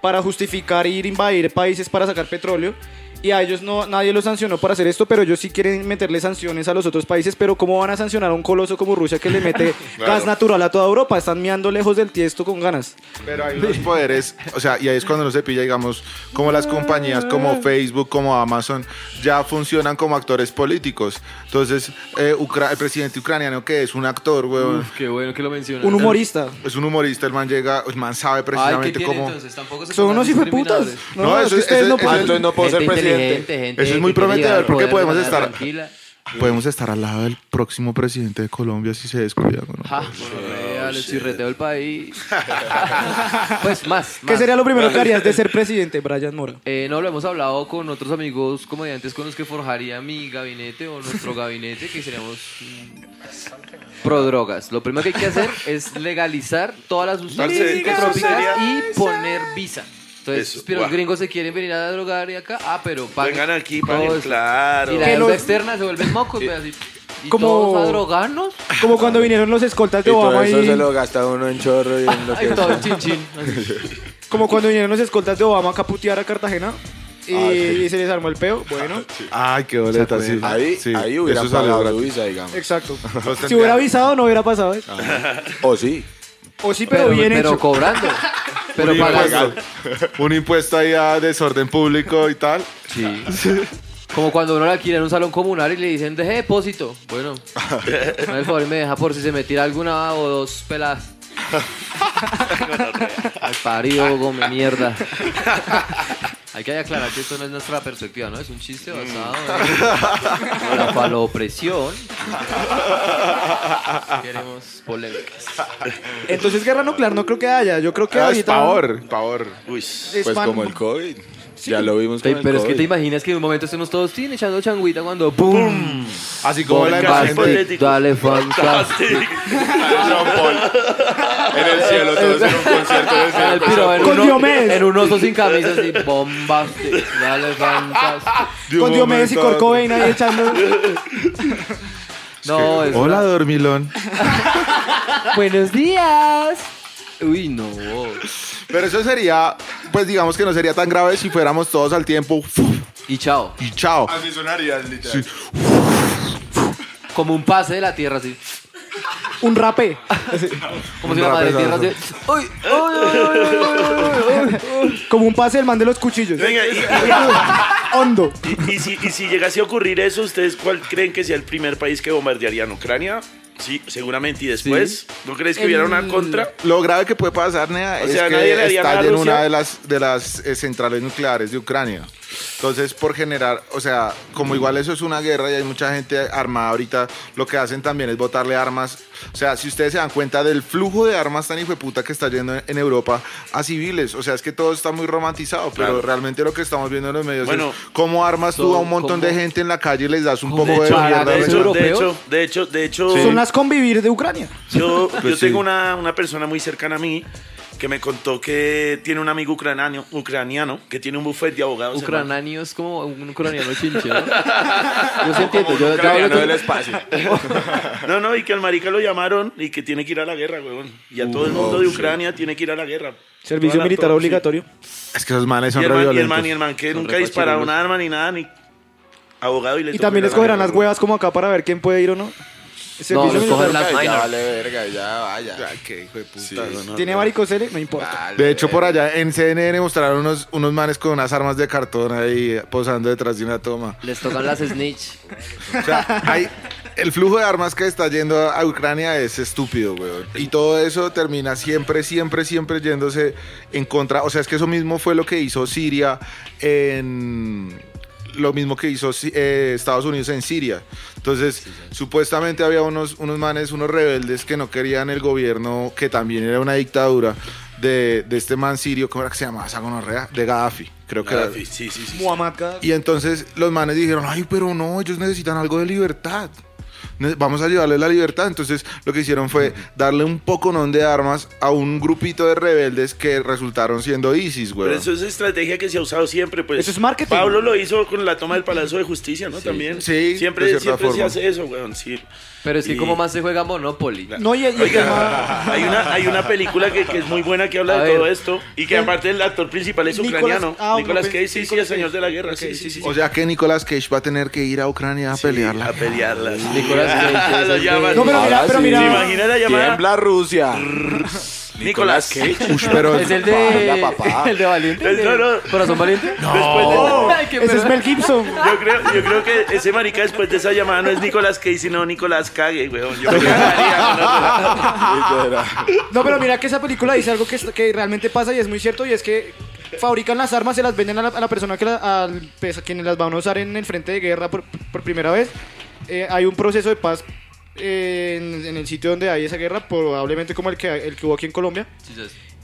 para justificar ir a invadir países para sacar petróleo. Y a ellos no nadie los sancionó por hacer esto, pero ellos sí quieren meterle sanciones a los otros países, pero ¿cómo van a sancionar a un coloso como Rusia que le mete gas natural a toda Europa? Están meando lejos del tiesto con ganas. Pero hay unos poderes, o sea, y ahí es cuando uno se pilla, digamos, como las compañías como Facebook, como Amazon, ya funcionan como actores políticos. Entonces, eh, Ucra- el presidente ucraniano, que es un actor, weón, Uf, qué bueno que lo mencionas. Un humorista. es un humorista, el man llega, el man sabe Ay, ¿qué precisamente cómo... entonces? Tampoco se Son unos hijos de putas. No, No, es eso- que ustedes eso- no eso- pueden- entonces no puedo ser presidente. Gente Eso es muy prometedor, porque podemos estar- tranquila. Podemos estar al lado del próximo presidente de Colombia si se descuida. ¿no? Ja, gonorrea, le chirreteo el país. pues más. ¿Qué sería lo primero que harías de ser presidente, Brian Mora? Eh, no, lo hemos hablado con otros amigos comediantes con los que forjaría mi gabinete o nuestro gabinete, que seríamos pro drogas. Lo primero que hay que hacer es legalizar todas las sustancias psicotrópicas y poner visa. Entonces, Eso, pero los guau. gringos se quieren venir a drogar y acá, ah, pero paguen Vengan aquí, todo paguen, eso. claro. Y la deuda los- externa se vuelven mocos, pues, así. ¿Y Como- todos a drogarnos? Como cuando vinieron los escoltas Y de todo Obama eso y... se lo gasta uno en chorro y en lo que todo chin chin. Como cuando vinieron los escoltas de Obama a caputear a Cartagena y, Ah, sí. y se les armó el peo. Bueno, Ay, qué boleta, sí. Ahí, Sí, ahí hubiera eso pagado su visa, digamos. exacto. Los Si hubiera avisado, no hubiera pasado. ¿eh? O sí. O sí, pero, Pero, bien pero hecho. cobrando. Pero un pagando. impuesto, un impuesto ahí a desorden público y tal. Sí. Como cuando uno le alquila en un salón comunal y le dicen, deje depósito. Bueno, no el favor y me deja por si se me tira alguna o dos peladas. Al parido, come mierda. Hay que aclarar que esto no es nuestra perspectiva, ¿no? Es un chiste basado en la falopresión. Queremos polémicas. Entonces, guerra nuclear no creo que haya. Yo creo que Ah, es ahorita... pavor, pavor. Uy. es Pues como el COVID. Ya lo vimos con Ey, el pero es que COVID. te imaginas que en un momento estemos todos tin, echando changuita cuando ¡boom! Así como la imagen de-. Político. Dale, fantástico. En el cielo, todos en un concierto del En el cielo. piro, en Con un, Diomedes. en un oso sin camisa así, bombástico, dale de un Con Diomedes y momento a otro. Corcovain ahí echando... No, es Hola, dormilón. Buenos días. Uy, no. Pero eso sería, pues digamos que no sería tan grave si fuéramos todos al tiempo. Y chao. y chao. Así sonaría, literal. Como un pase de la tierra así. Un rapé. Como si Un la madre tierra así. Uy, uy, uy, uy, uy, uy, uy. Como un pase del man de los cuchillos. Venga, y, Hondo. y- y si, y si llegase a ocurrir eso, ¿ustedes cuál creen que sea el primer país que bombardearían Ucrania? Sí, seguramente. ¿Y después? ¿No crees que hubiera una contra? Lo grave que puede pasar, Nea, O es sea, que nadie le haría nada a estallen Rusia. una de las, de las eh, centrales nucleares de Ucrania. Entonces, por generar, o sea, como igual eso es una guerra y hay mucha gente armada ahorita, lo que hacen también es botarle armas. O sea, si ustedes se dan cuenta del flujo de armas tan hijo de puta que está yendo en Europa a civiles, o sea, es que todo está muy romantizado, pero Claro. realmente lo que estamos viendo en los medios Bueno, es cómo armas tú a un montón de ¿cómo? gente en la calle y les das un poco de, De hecho, mierda. de ¿Los hecho, de hecho, de hecho, de hecho, Son las convivir de Ucrania. yo, Pues yo sí. tengo una, una persona muy cercana a mí que me contó que tiene un amigo ucraniano, ucraniano que tiene un buffet de abogados. Ucraniano es como un ucraniano chinche, ¿no? Yo sí entiendo. Yo, yo con- del espacio. No, no, y que al marica lo llamaron y que tiene que ir a la guerra, weón. Y a todo el mundo de Ucrania tiene que ir a la guerra. Servicio la- militar todo, obligatorio. Es que esos manes sí. son Y el, re man, y el man, y el man que Son nunca disparado un arma ni nada, ni abogado. Y, le Y también escogerán las huevas como acá para ver quién puede ir o no. No, las Ya minor. vale verga, ya vaya. Ya, qué hijo de puta, Sí. no. ¿Tiene varicocele? No importa. Vale De hecho, por allá en CNN mostraron unos, unos manes con unas armas de cartón ahí posando detrás de una toma. Les tocan las snitch. O sea, hay, el flujo de armas que está yendo a Ucrania es estúpido, weón. Y todo eso termina siempre, siempre, siempre yéndose en contra. O sea, es que eso mismo fue lo que hizo Siria en. Lo mismo que hizo eh, Estados Unidos en Siria. Entonces, supuestamente había unos, unos manes, unos rebeldes que no querían el gobierno, que también era una dictadura, de, de este man sirio, ¿cómo era que se llamaba? esa gonorrea? De Gaddafi, creo que era. Gaddafi, Sí, sí, sí. Muhammad Gaddafi. Y entonces los manes dijeron, ay, pero no, ellos necesitan algo de libertad. Vamos a llevarles la libertad. Entonces lo que hicieron fue darle un poconón de armas a un grupito de rebeldes que resultaron siendo ISIS, güey. Pero eso es estrategia que se ha usado siempre, pues. Eso es marketing. Pablo lo hizo con la toma del Palacio de Justicia, ¿no? También. Sí, Siempre, de cierta siempre se hace eso, weón, sí. Pero es que Y- como más se juega Monopoly. No, y, y tema- Hay una, hay una película que, que es muy buena que habla A de ver. todo esto y que aparte el actor principal es Nicolas- ucraniano. ah, Nicolas no, Cage, sí, sí, el señor de la guerra, Ok, sí, sí, sí, sí. sí. O sea que Nicolas Cage va a tener que ir a Ucrania a Sí, pelearla. A pelearla. sí. Nicolas Cage. No, pero mira, Ahora pero sí. mira. ¿Se imagina la llamada? Tiembla Rusia. Nicolas Cage. Ush, pero Es el de. Papá. El de Valiente. el de No, no. ¿Corazón Valiente? Después de- Ay, qué Ese es. Mel Gibson. yo, creo, yo creo que ese marica después de esa llamada no es Nicolas Cage, sino Nicolas Cage, weón. Yo me cagaría, ¿no? No, pero mira que esa película dice algo que, que realmente pasa y es muy cierto y es que fabrican las armas, se las venden a la, a la persona que la- pues, a quienes las van a usar en el frente de guerra por, por primera vez. Eh, hay un proceso de paz eh, en, en el sitio donde hay esa guerra, probablemente como el que, el que hubo aquí en Colombia.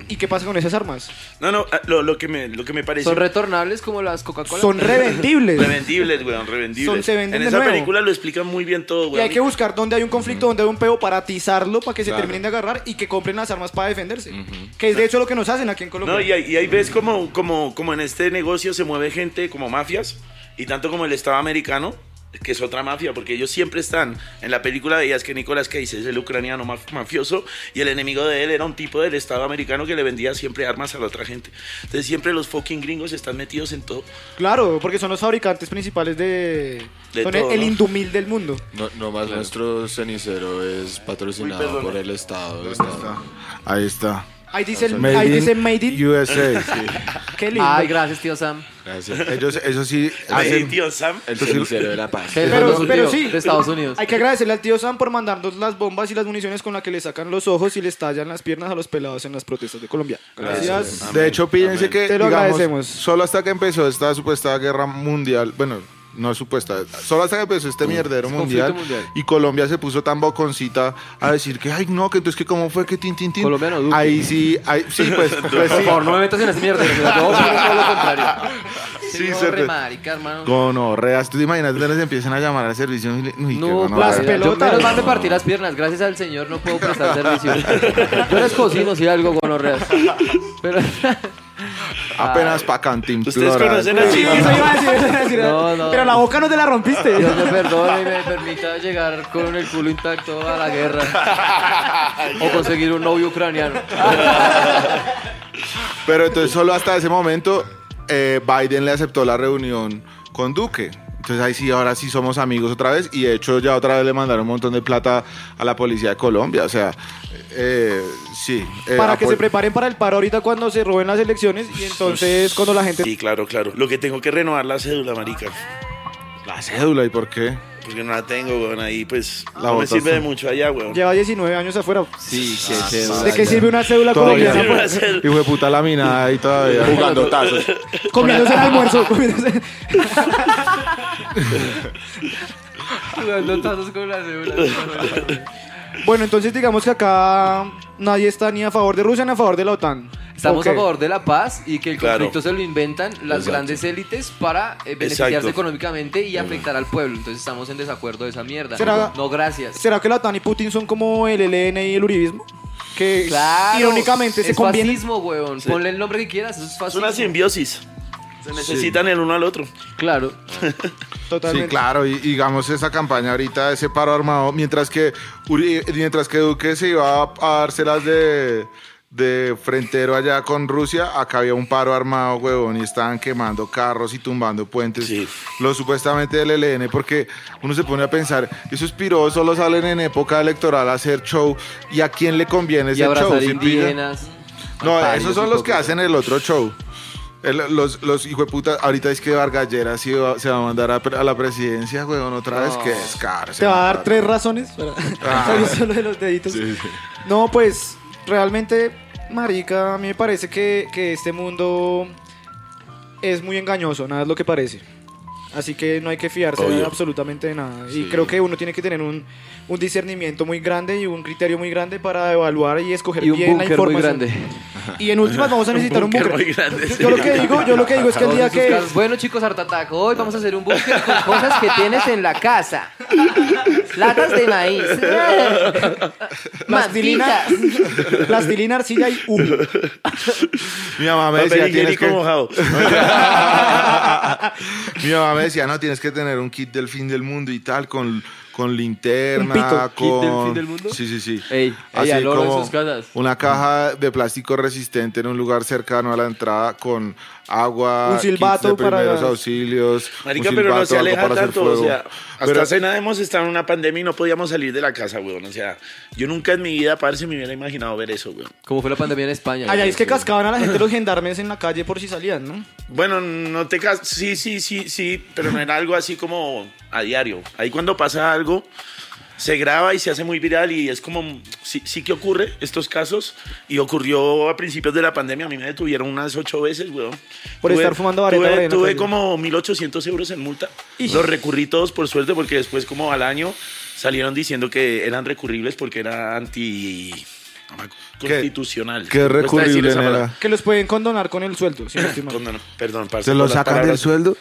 ¿Y qué pasa con esas armas? No, no, lo, lo que me, lo que me parece... Son retornables como las Coca-Cola. Son revendibles. Revendibles, weón, revendibles. Son- se venden en de esa nuevo. película lo explican muy bien todo, Y weón. hay que buscar donde hay un conflicto, donde hay un peo para atizarlo, para que se Claro. terminen de agarrar y que compren las armas para defenderse. Que es de hecho lo que nos hacen aquí en Colombia. No, y ahí, y ahí ves como, como, como en este negocio se mueve gente como mafias, y tanto como el Estado americano, que es otra mafia, porque ellos siempre están, en la película veías que Nicolas Cage es el ucraniano maf- mafioso, y el enemigo de él era un tipo del Estado americano que le vendía siempre armas a la otra gente. Entonces siempre los fucking gringos están metidos en todo. Claro, porque son los fabricantes principales de... De son todo, el ¿no? indumil del mundo. No, no más nuestro cenicero es patrocinado Uy, por el Estado. Estado. Ahí está. Ahí dice, el, Made ahí in dice Made in. USA. sí. Qué lindo. Ay, gracias, tío Sam. Gracias. Ellos, eso sí, Ay, hacen- tío Sam. El cenicero de la paz. Pero- pero tío sí. De Estados Unidos. Hay que agradecerle al tío Sam por mandarnos las bombas y las municiones con las que le sacan los ojos y les tallan las piernas a los pelados en las protestas de Colombia. Gracias. De hecho, fíjense que Te lo digamos, agradecemos. solo hasta que empezó esta supuesta guerra mundial, bueno, no supuesta, solo hasta que empezó este mierdero Es mundial, mundial. y Colombia se puso tan boconcita a decir que, ay, no, que entonces que cómo fue que tin, tin, tin. Colombia no, Duque. Ahí sí, ahí, sí, pues, pues Por sí. favor, no me metas en esa mierda. que Yo opino todo lo contrario. Sí, Sí, se re te- marica, hermano. Gonorreas, tú te imaginas que les empiezan a llamar al servicio. Uy, qué No, las pues, pelotas. Yo menos mal me partí las piernas. Gracias al señor no puedo prestar servicio. Yo les cocino si algo con orreas. Pero. Apenas pa' cantimplora. Ustedes conocen a Sí, eso iba a decir, eso iba a decir. No, no. Pero la boca no te la rompiste. Dios me perdone y me permita llegar con el culo intacto a la guerra. O conseguir un novio ucraniano. Pero entonces solo hasta ese momento eh, Biden le aceptó la reunión con Duque. Entonces ahí sí, ahora sí somos amigos otra vez. Y de hecho ya otra vez le mandaron un montón de plata a la policía de Colombia. O sea, eh, sí. eh, para que se preparen para el paro ahorita cuando se roben las elecciones y entonces cuando la gente... Sí, claro, claro. Lo que tengo que renovar la cédula, marica. La cédula, ¿y por qué? Porque no la tengo, weón. Ahí pues La no me botaste. sirve de mucho allá, weón. Lleva 19 años afuera. Sí, que Ah, chévere. ¿De qué sirve una cédula Todavía. colombiana? Va a pues? ser- Hijo de puta laminada ahí todavía. Jugando tazos. Comiéndose el almuerzo. comiéndose- Jugando tazos con la cédula. Bueno, entonces digamos que acá nadie está ni a favor de Rusia ni a favor de la OTAN. Estamos a favor de la paz y que el Claro. conflicto se lo inventan las Exacto. grandes élites para eh, beneficiarse Exacto. económicamente y afectar al pueblo. Entonces estamos en desacuerdo de esa mierda. ¿Será- No, gracias. ¿Será que la OTAN y Putin son como el ELN y el uribismo? Que Claro, irónicamente se es fascismo, weón. Ponle el nombre que quieras, eso es Es fascismo. una simbiosis. Se necesitan el uno al otro. Claro. Totalmente. Sí, claro, y digamos esa campaña ahorita, ese paro armado, mientras que Uri- mientras que Duque se iba a, a dárselas de, de frentero allá con Rusia, acá había un paro armado, huevón, y estaban quemando carros y tumbando puentes, Sí. lo supuestamente del ELN, porque uno se pone a pensar, esos piros solo salen en época electoral a hacer show, ¿y a quién le conviene Y ese show? indígenas. No, esos son los que hacen el otro show. El- los, los hijos de puta, ahorita es que Vargas Lleras sí va- se va a mandar a, la presidencia, weón, otra vez, que es caro. ¿Te va a dar tres razones? Para... Ah. Solo de los deditos. No, pues realmente, marica, a mí me parece que, que este mundo es muy engañoso, nada es lo que parece. Así que no hay que fiarse Obvio. absolutamente de nada. Y creo que uno tiene que tener un, un discernimiento muy grande y un criterio muy grande para evaluar y escoger Y un bien la muy información. grande. Y en últimas vamos a necesitar un búnker búnker. muy grande, Yo, sí. yo lo que digo, yo lo que digo es que el día que. Bueno, chicos, Art Attack, hoy vamos a hacer un búnker con cosas que tienes en la casa. Latas de maíz. plastilina, plastilina, arcilla y humo. Mi mamá me decía, tienes higiénico que... mojado. Mi mamá me decía, no, tienes que tener un kit del fin del mundo y tal, con, con Un linterna, pito. con... ¿Kit del fin del mundo? Sí, sí, sí. Ey, Así oro en como sus casas. Una caja de plástico resistente en un lugar cercano a la entrada con agua, Un silbato kits de para- primeros auxilios. Marica, un pero no silbato, se aleja para tanto. O sea, hasta Pero- hace nada hemos estado en una pandemia y no podíamos salir de la casa, weón. O sea, yo nunca en mi vida, parce, me hubiera imaginado ver eso, weón. Como fue la pandemia en España. Allá es que cascaban a la gente los gendarmes en la calle por si salían, ¿no? Bueno, no te cas sí, sí, sí, sí, pero no era algo así como a diario. Ahí cuando pasa algo, se graba y se hace muy viral y es como, sí, sí que ocurre estos casos y ocurrió a principios de la pandemia, a mí me detuvieron unas ocho veces, weón. Por estar fumando vareta Tuve, tuve calle. como 1.800 euros en multa. Ish. Los recurrí todos por suerte porque después como al año salieron diciendo que eran recurribles porque era anti... ¿Qué? Constitucional. Qué decir recurrible. Que los pueden condonar con el sueldo. si no estoy mal. Perdón, parce, ¿Se lo sacan del sueldo?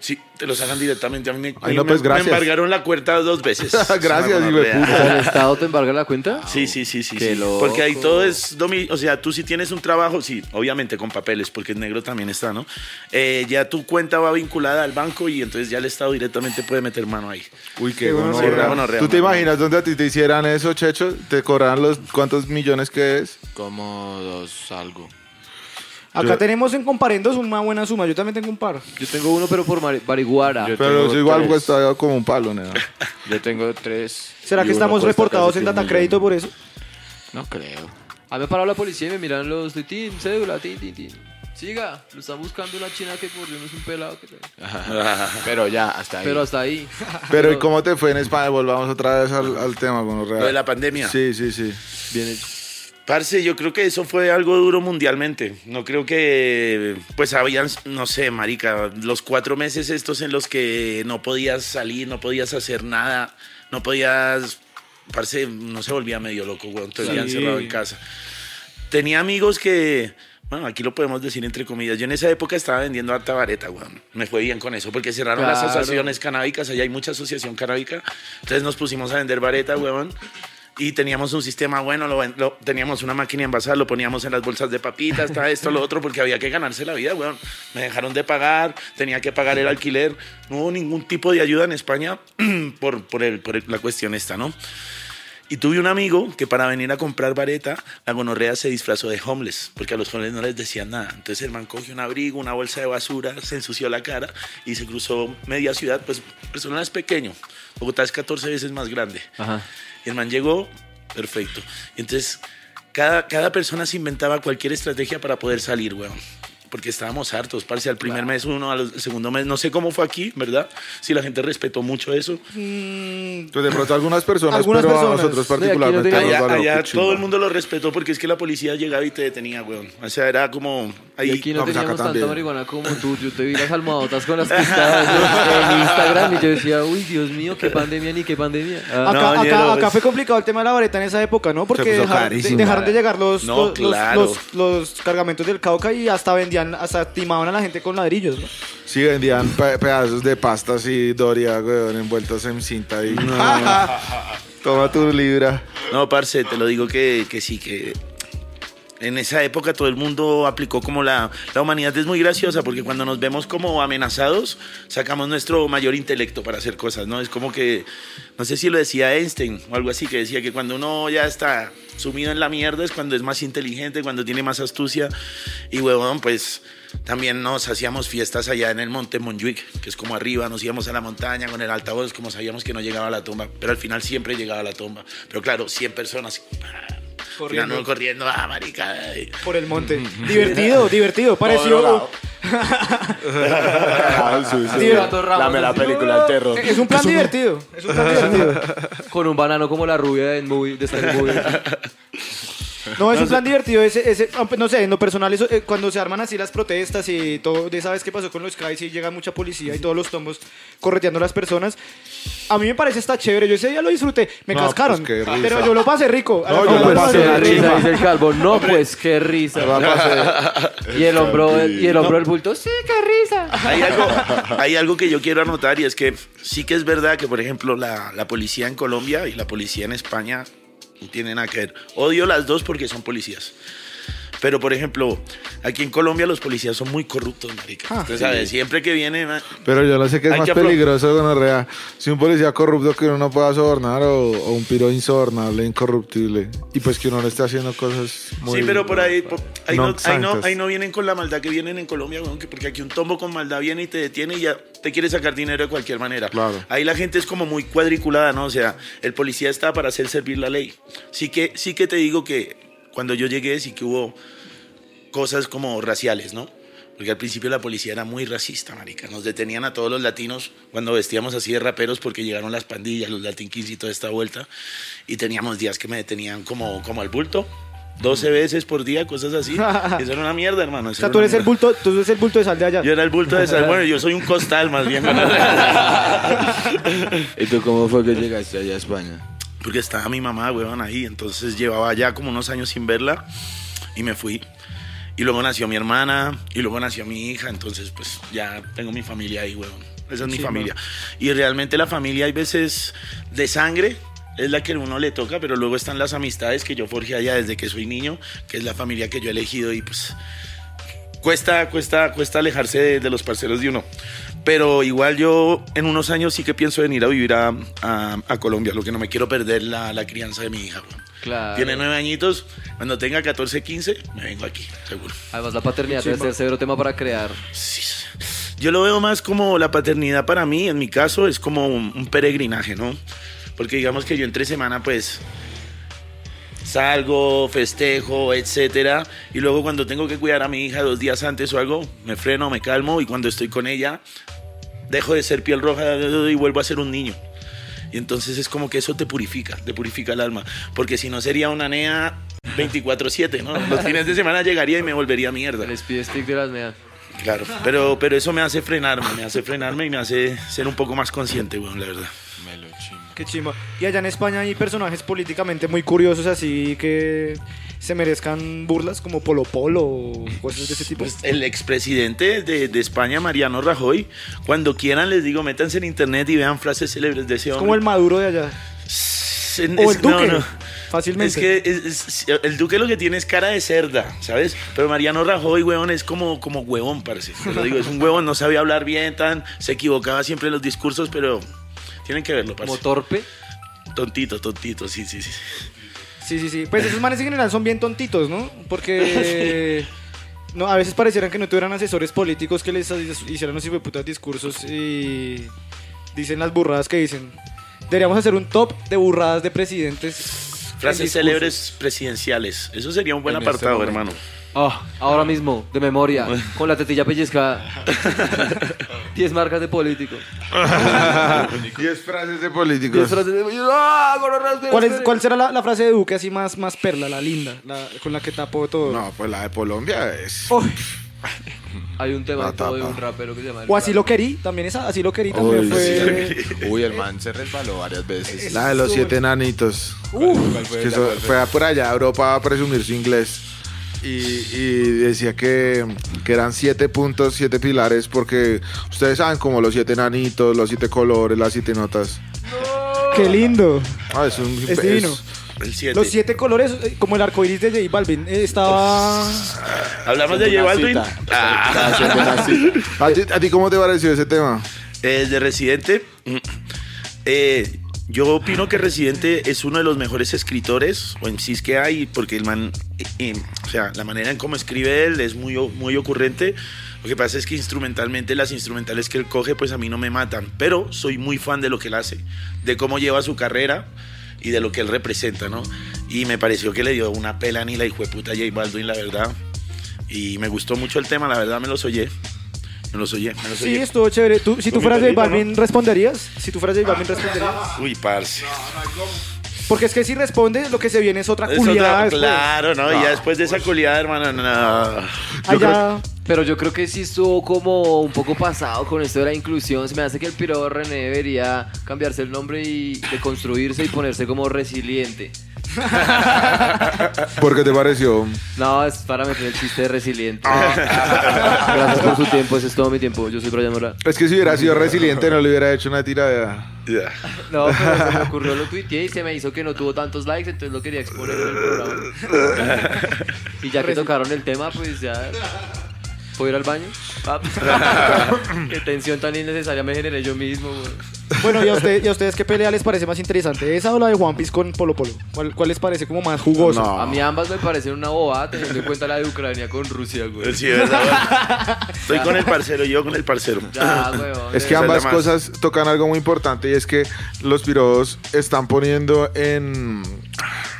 Sí, te lo sacan directamente. A mí me, Ay, no, me- pues, me embargaron la cuenta dos veces. Gracias, hijo. ¿El Estado te embarga la cuenta? Sí, sí, sí, sí. Qué sí. loco. Porque ahí todo es domi O sea, tú si tienes un trabajo, sí, obviamente con papeles, porque el negro también está, ¿no? Eh, ya tu cuenta va vinculada al banco y entonces ya el Estado directamente puede meter mano ahí. Uy, qué Qué bueno, sí, gonorrea, ¿Tú te mano. imaginas dónde a ti te hicieran eso, Checho? ¿Te cobraran los cuántos millones que es? Como dos algo. Acá Yo- tenemos en comparendos una buena suma. Yo también tengo un par. Yo tengo uno, pero por. Yo Pero tengo eso igual tres. cuesta como un palo, ¿no? Yo tengo tres. ¿Será que estamos reportados en Data. Crédito por eso? No creo. A mí me parado la policía y me miran los de tin, cédula, tin, tin, tin. Siga, lo está buscando una china que por Dios no es un pelado. Que te- Pero ya, hasta ahí. Pero hasta ahí. Pero ¿y cómo te fue en España? Volvamos otra vez al, al tema, gonorrea. Lo de la pandemia. Sí, sí, sí. Bien hecho. Parce, yo creo que eso fue algo duro mundialmente. No creo que, pues habían, no sé, marica, los cuatro meses estos en los que no podías salir, no podías hacer nada, no podías, parce, no se volvía medio loco, weón, todo el día encerrado en casa. Tenía amigos que, bueno, aquí lo podemos decir entre comillas, yo en esa época estaba vendiendo harta vareta, weón. Me fue bien con eso, porque cerraron las Claro. asociaciones canábicas, allá hay mucha asociación canábica, entonces nos pusimos a vender vareta, weón. Y teníamos un sistema bueno, lo, teníamos una máquina envasada, lo poníamos en las bolsas de papitas, esto, lo otro, porque había que ganarse la vida, weón. Me dejaron de pagar, tenía que pagar el alquiler. No hubo ningún tipo de ayuda en España por, por, el- por la cuestión esta, ¿no? Y tuve un amigo que para venir a comprar vareta, la gonorrea se disfrazó de homeless, porque a los homeless no les decían nada. Entonces el man cogió un abrigo, una bolsa de basura, se ensució la cara y se cruzó media ciudad. Pues Barcelona es pequeño, Bogotá es 14 veces más grande. Ajá. El man llegó, perfecto. Entonces cada, cada persona se inventaba cualquier estrategia para poder salir, weón. Porque estábamos hartos, parce, al primer mes uno, al segundo mes, no sé cómo fue aquí, ¿verdad? Si la gente respetó mucho eso. Pues de pronto algunas personas, Algunas pero personas. a nosotros particularmente Allá, todo el mundo lo respetó porque es que la policía llegaba y te detenía, weón. O sea, era como... Y Ahí, aquí no no, pues teníamos tanta también. marihuana como tú. Yo te vi las almohadotas con las pistadas en Instagram y yo decía, uy, Dios mío, qué pandemia ni qué pandemia. Ah, Acá, No, acá, fue complicado el tema de la vareta en esa época, ¿no? Porque dejaron, de, carísimo. dejaron de llegar los, No, los, los- claro. los- los cargamentos del Cauca y hasta vendían, hasta timaban a la gente con ladrillos, ¿no? Sí, vendían pe- pedazos de pasta así, Doria, weón, envueltos en cinta y... Toma tu libra. No, parce, te lo digo que, que sí, que en esa época todo el mundo aplicó como la, la humanidad es muy graciosa porque cuando nos vemos como amenazados sacamos nuestro mayor intelecto para hacer cosas, ¿no? Es como que, no sé si lo decía Einstein o algo así, que decía que cuando uno ya está sumido en la mierda es cuando es más inteligente, cuando tiene más astucia y huevón, pues también nos hacíamos fiestas allá en el monte Montjuic, que es como arriba, nos íbamos a la montaña con el altavoz, como sabíamos que no llegaba a la tumba, pero al final siempre llegaba a la tumba. Pero claro, 100 personas Corriendo. corriendo, corriendo, ah, marica. ay. Por el monte. divertido, divertido. Pareció. Gato Ramos, La película del terror. Es un plan divertido. Es un plan divertido. Con un banano como la rubia de, movie, de Scary Movie. No, es un plan divertido. Ese, ese, no sé, en lo personal, eso, eh, cuando se arman así las protestas y todo, de esa vez que pasó con los Skies y llega mucha policía y todos los tombos correteando a las personas, a mí me parece está chévere. Yo ese día lo disfruté. Me No, cascaron. pues, qué risa. pero yo lo pasé rico. A la No, yo lo pasé rico. risa, dice el calvo. No, pues, qué risa. Y el hombro, y el hombro del bulto, sí, qué risa. Hay algo, hay algo que yo quiero anotar y es que sí que es verdad que, por ejemplo, la, la policía en Colombia y la policía en España no tienen nada que ver. Odio las dos porque son policías. Pero, por ejemplo, aquí en Colombia los policías son muy corruptos, marica. Ah, Usted sabe, siempre que viene... ma- Pero yo no sé qué es más que peligroso, gonorrea. Si un policía corrupto que uno no pueda sobornar o, o un piro insobornable, incorruptible. Y pues que uno le esté haciendo cosas muy... sí, pero por ahí, por- ahí, no, no ahí, no, ahí no vienen con la maldad que vienen en Colombia, porque aquí un tombo con maldad viene y te detiene y ya te quiere sacar dinero de cualquier manera. Claro. Ahí la gente es como muy cuadriculada, ¿no? O sea, el policía está para hacer servir la ley. Sí que, sí que te digo que cuando yo llegué sí que hubo cosas como raciales, ¿no? Porque al principio la policía era muy racista, marica. Nos detenían a todos los latinos cuando vestíamos así de raperos porque llegaron las pandillas, los Latin Kings y toda esta vuelta. Y teníamos días que me detenían como, como al bulto. 12 veces por día, cosas así. Eso era una mierda, hermano. O eso sea, era tú eres el bulto, tú eres el bulto de sal de allá. Yo era el bulto de sal. Bueno, yo soy un costal más bien. ¿Y tú cómo fue que llegaste allá a España? Porque estaba mi mamá, weón, ahí. Entonces llevaba ya como unos años sin verla y me fui. Y luego nació mi hermana y luego nació mi hija. Entonces, pues ya tengo mi familia ahí, weón. Esa es mi familia. Y realmente la familia hay veces de sangre. Es la que a uno le toca, pero luego están las amistades que yo forjé allá desde que soy niño, que es la familia que yo he elegido y pues cuesta, cuesta, cuesta alejarse de, de los parceros de uno. Pero igual yo en unos años sí que pienso venir a vivir a, a- a Colombia, lo que no me quiero perder la, la crianza de mi hija. Claro. Tiene nueve añitos, cuando tenga 14, 15, me vengo aquí, seguro. Además, la paternidad debe ser severo tema para crear. Sí. Yo lo veo más como la paternidad para mí, en mi caso, es como un, un peregrinaje, ¿no? Porque digamos que yo entre semana, pues, salgo, festejo, etcétera, y luego cuando tengo que cuidar a mi hija dos días antes o algo, me freno, me calmo, y cuando estoy con ella, dejo de ser piel roja y vuelvo a ser un niño. Y entonces es como que eso te purifica, te purifica el alma. Porque si no sería una nea 24-7, ¿no? Los fines de semana llegaría y me volvería mierda. El speed stick de las medias. Claro, pero, pero eso me hace frenarme, me hace frenarme y me hace ser un poco más consciente, weón, la verdad. Qué chimba. Y allá en España hay personajes políticamente muy curiosos así que se merezcan burlas como Polo Polo o cosas de ese tipo. Pues el expresidente de, de España, Mariano Rajoy, cuando quieran les digo, métanse en internet y vean frases célebres de ese es hombre. como el Maduro de allá. Es- O el Duque. no. Fácilmente. Es que es- es- el Duque lo que tiene es cara de cerda, ¿sabes? Pero Mariano Rajoy, huevón, es como, como huevón, parece. Te lo digo, es un huevón, no sabía hablar bien, tan, se equivocaba siempre en los discursos, pero tienen que verlo, Como parce. torpe. Tontito, tontito, sí, sí, sí. Sí, sí, sí. Pues esos manes en general son bien tontitos, ¿no? Porque no, a veces parecieran que no tuvieran asesores políticos que les hicieran unos putas discursos y dicen las burradas que dicen. Deberíamos hacer un top de burradas de presidentes Frases célebres presidenciales. Eso sería un buen En este apartado, hermano. Ah, ahora mismo, de memoria, con la tetilla pellizcada. 10 marcas de político. 10 frases de políticos. 10 frases de ¡Ah! ¿Cuál, es, espera! ¿Cuál será la, la frase de Duque así más, más perla, la linda, la, con la que tapó todo? No, pues la de Colombia es. Oh, Hay un tema La todo de tapa. un rapero que se llama... El o así lo querí, también esa, así lo querí también Uy, fue... Uy, el man se resbaló varias veces. La de los siete enanitos. ¿Cuál fue Que esa? eso ¿Cuál fue? fue a por allá a Europa a presumir su inglés. Y, y decía que, que eran siete puntos, siete pilares, porque ustedes saben como los siete enanitos, los siete colores, las siete notas. ¡Qué lindo! Ah, es un Es divino. El 7. Los siete colores, eh, como el arco iris de J Balvin, eh, estaba... Hablamos de J Balvin. Ah, ¿A ti, a ti cómo te pareció ese tema? el de Residente. eh, yo opino que Residente es uno de los mejores escritores o MCs que hay, porque el man, eh, eh, o sea, la manera en cómo escribe él es muy, muy ocurrente. Lo que pasa es que instrumentalmente las instrumentales que él coge, pues a mí no me matan, pero soy muy fan de lo que él hace, de cómo lleva su carrera y de lo que él representa, ¿no? Y me pareció que le dio una pela ni la hijo de puta J Balvin, la verdad. Y me gustó mucho el tema, la verdad me los oye. Me los oye, me los Sí, oye. estuvo chévere. ¿Tú, si tú fueras J lindo, ¿no? Balvin, ¿responderías? Si tú fueras J Balvin, ¿responderías? Uy, parce. Porque es que si responde, lo que se viene es otra Es culiada otra- después. claro, ¿no? Y ya después de esa culiada, hermano, no. Allá... Pero yo creo que sí estuvo como un poco pasado con esto de la inclusión. Se me hace que el piro de René debería cambiarse el nombre y de construirse y ponerse como resiliente. ¿Por qué te pareció? No, es para meter el chiste de resiliente. Gracias por su tiempo, ese es todo mi tiempo. Yo soy Brian Mora. Es que si hubiera sido resiliente no le hubiera hecho una tirada. Ya. No, pero se me ocurrió, lo tuiteé y se me hizo que no tuvo tantos likes, entonces lo quería exponer en el programa. Y ya que tocaron el tema, pues ya. ¿Puedo ir al baño? Ah. Qué tensión tan innecesaria me generé yo mismo, güey. Bueno, ¿y a, usted- y a ustedes qué pelea les parece más interesante? ¿Esa o la de One Piece con Polo Polo? ¿Cuál, cuál les parece como más jugosa? No. A mí ambas me parecen una bobada teniendo en cuenta la de Ucrania con Rusia, güey. Sí, ¿verdad? Estoy con el parcero, yo con el parcero. Ya. Es que ambas cosas tocan algo muy importante y es que los piros están poniendo en...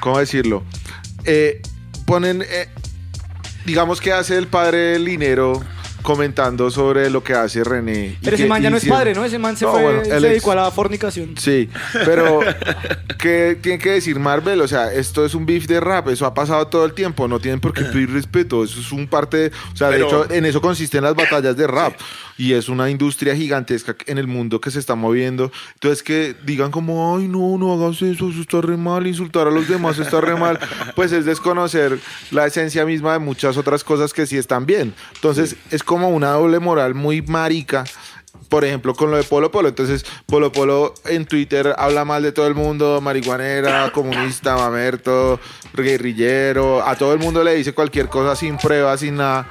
¿Cómo decirlo? Eh, ponen... eh, digamos que hace el padre Linero comentando sobre lo que hace René. Pero ese que- man ya no es padre, ¿no? Ese man se, No, fue, bueno, se dedicó a la fornicación. Sí, pero ¿qué tiene que decir Marvel? O sea, esto es un beef de rap, eso ha pasado todo el tiempo, no tienen por qué pedir respeto, eso es un parte, o sea, Pero- de hecho, en eso consisten las batallas de rap y es una industria gigantesca en el mundo que se está moviendo. Entonces que digan como, ay, no, no hagas eso, eso está re mal, insultar a los demás está re mal, pues es desconocer la esencia misma de muchas otras cosas que sí están bien. Entonces es como una doble moral muy marica por ejemplo, con lo de Polo Polo. Entonces, Polo Polo en Twitter habla mal de todo el mundo, marihuanera, comunista, mamerto, guerrillero. A todo el mundo le dice cualquier cosa sin pruebas, sin nada.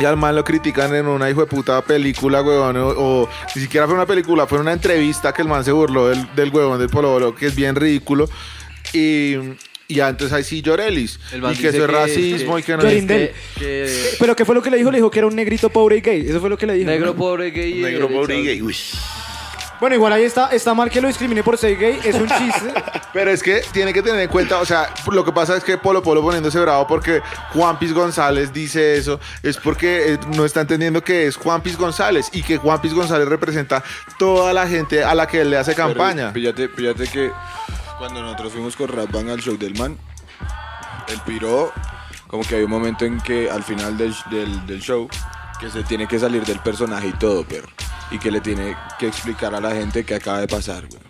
Y al man lo critican en una hijo de puta película, huevón. O, o ni siquiera fue una película, fue una entrevista que el man se burló del, del huevón del Polo que es bien ridículo. Y, y ya entonces ahí sí Llorelis. Y que eso es racismo que- y que no es. Que, que ¿Pero qué fue lo que le dijo? Le dijo que era un negrito pobre y gay. Eso fue lo que le dijo. negro pobre gay. y de Negro pobre y gay. Uy. Bueno, igual ahí está, está mal que lo discrimine por ser gay. Es un chiste. Pero es que tiene que tener en cuenta, o sea, lo que pasa es que Polo Polo poniéndose bravo porque Juan Piz González dice eso, es porque eh, no está entendiendo que es Juan Piz González y que Juan Piz González representa toda la gente a la que él le hace campaña. Pero Fíjate, fíjate que cuando nosotros fuimos con Rap Bang al show del man, el piro, como que hay un momento en que al final del, del- del show, que se tiene que salir del personaje y todo, pero y que le tiene que explicar a la gente qué acaba de pasar, güey.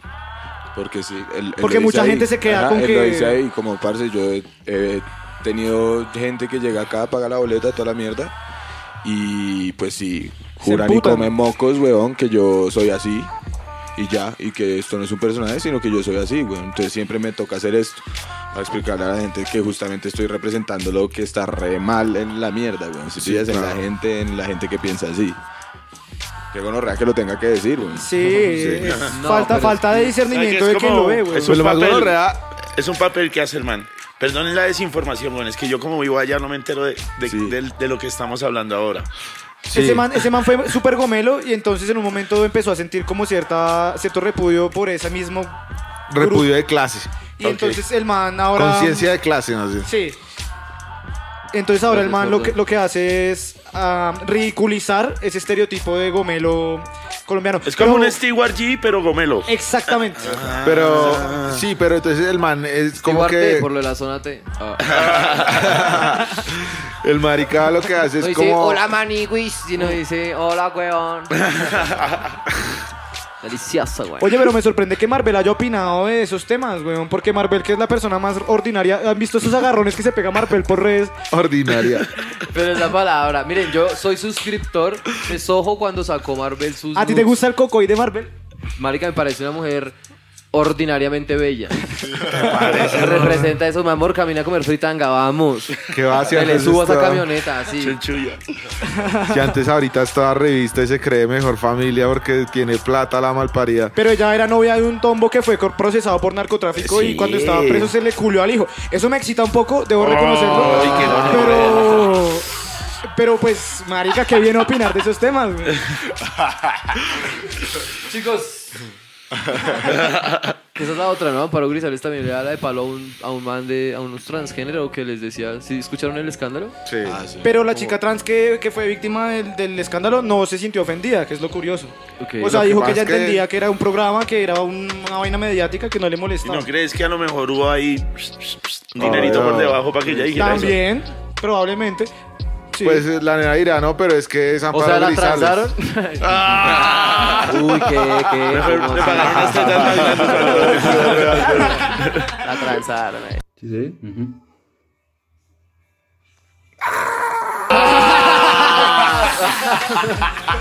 Porque sí, él- él Porque mucha ahí. gente se queda con él que- lo dice ahí, como parce, yo he, he tenido gente que llega acá, paga la boleta, toda la mierda, y pues sí, juran y comen mocos, weón, que yo soy así y ya, y que esto no es un personaje, sino que yo soy así, weón. Entonces siempre me toca hacer esto, para explicarle a la gente que justamente estoy representando lo que está re mal en la mierda, weón. Si Sí, pillas en la claro. gente, en la gente que piensa así. Que gonorrea que lo tenga que decir, weón. Sí, es No, falta, pero falta de discernimiento de quien lo ve, güey. es Pues lo un más papel- gonorrea- Es un papel que hace el man. Perdonen la desinformación, bueno, es que yo como vivo allá no me entero de, de- Sí. del- de lo que estamos hablando ahora. Sí. Ese, man, ese man fue súper gomelo y entonces en un momento empezó a sentir como cierta, cierto repudio por ese mismo Repudio de clase. Y entonces el man ahora... Conciencia de clase, no sé. Sí. Entonces ahora el man lo que, lo que hace es ah, ridiculizar ese estereotipo de gomelo colombiano. Es como Pero- un Stewart G, pero gomelo. Exactamente. Pero, sí, pero entonces el man es como Igual T, que... por lo de la zona T. Ah. El marica lo que hace No es dice como... hola maniguis, sino dice hola weón. Delicioso, weón. Oye, pero me sorprende que Marvel haya opinado de esos temas, weón. Porque Marvel, que es la persona más ordinaria, ¿han visto esos agarrones que se pega Marvel por redes? Ordinaria. Pero es la palabra. Miren, yo soy suscriptor de Soho cuando sacó Marvel sus. ¿A ti te gusta el cocoy de Marvel? Marica me parece una mujer ordinariamente bella. Representa eso, mi amor, camina a comer fritanga, vamos. Que va hacia Que le subo a esa camioneta, así. Chunchuya. Que antes ahorita estaba revista y se cree mejor familia porque tiene plata la malparida. Pero ella era novia de un tombo que fue cor- procesado por narcotráfico y cuando estaba preso se le culió al hijo. Eso me excita un poco, debo reconocerlo. Ay, qué pero... Pero pues, marica, qué bien opinar de esos temas, güey. Chicos. que esa es la otra, ¿no? Amparo Grisales también le da la de palo a un, a un man de. a unos transgénero que les decía. ¿Sí escucharon el escándalo? Sí. Ah, sí. Pero la chica trans que, que fue víctima del, del escándalo no se sintió ofendida, que es lo curioso. Ok. O sea, Lo que dijo pasa que ella que- entendía que era un programa, que era un- una vaina mediática que no le ¿Y molestaba. no crees que a lo mejor hubo ahí un dinerito Obvio. por debajo para que ella dijera eso? También, probablemente. Sí. Pues eh, la nena dirá, no, pero es que es o Amparo sea, la Grisales. transaron. Uy, qué, qué. Le, pagaron unas tetas. La transaron. eh.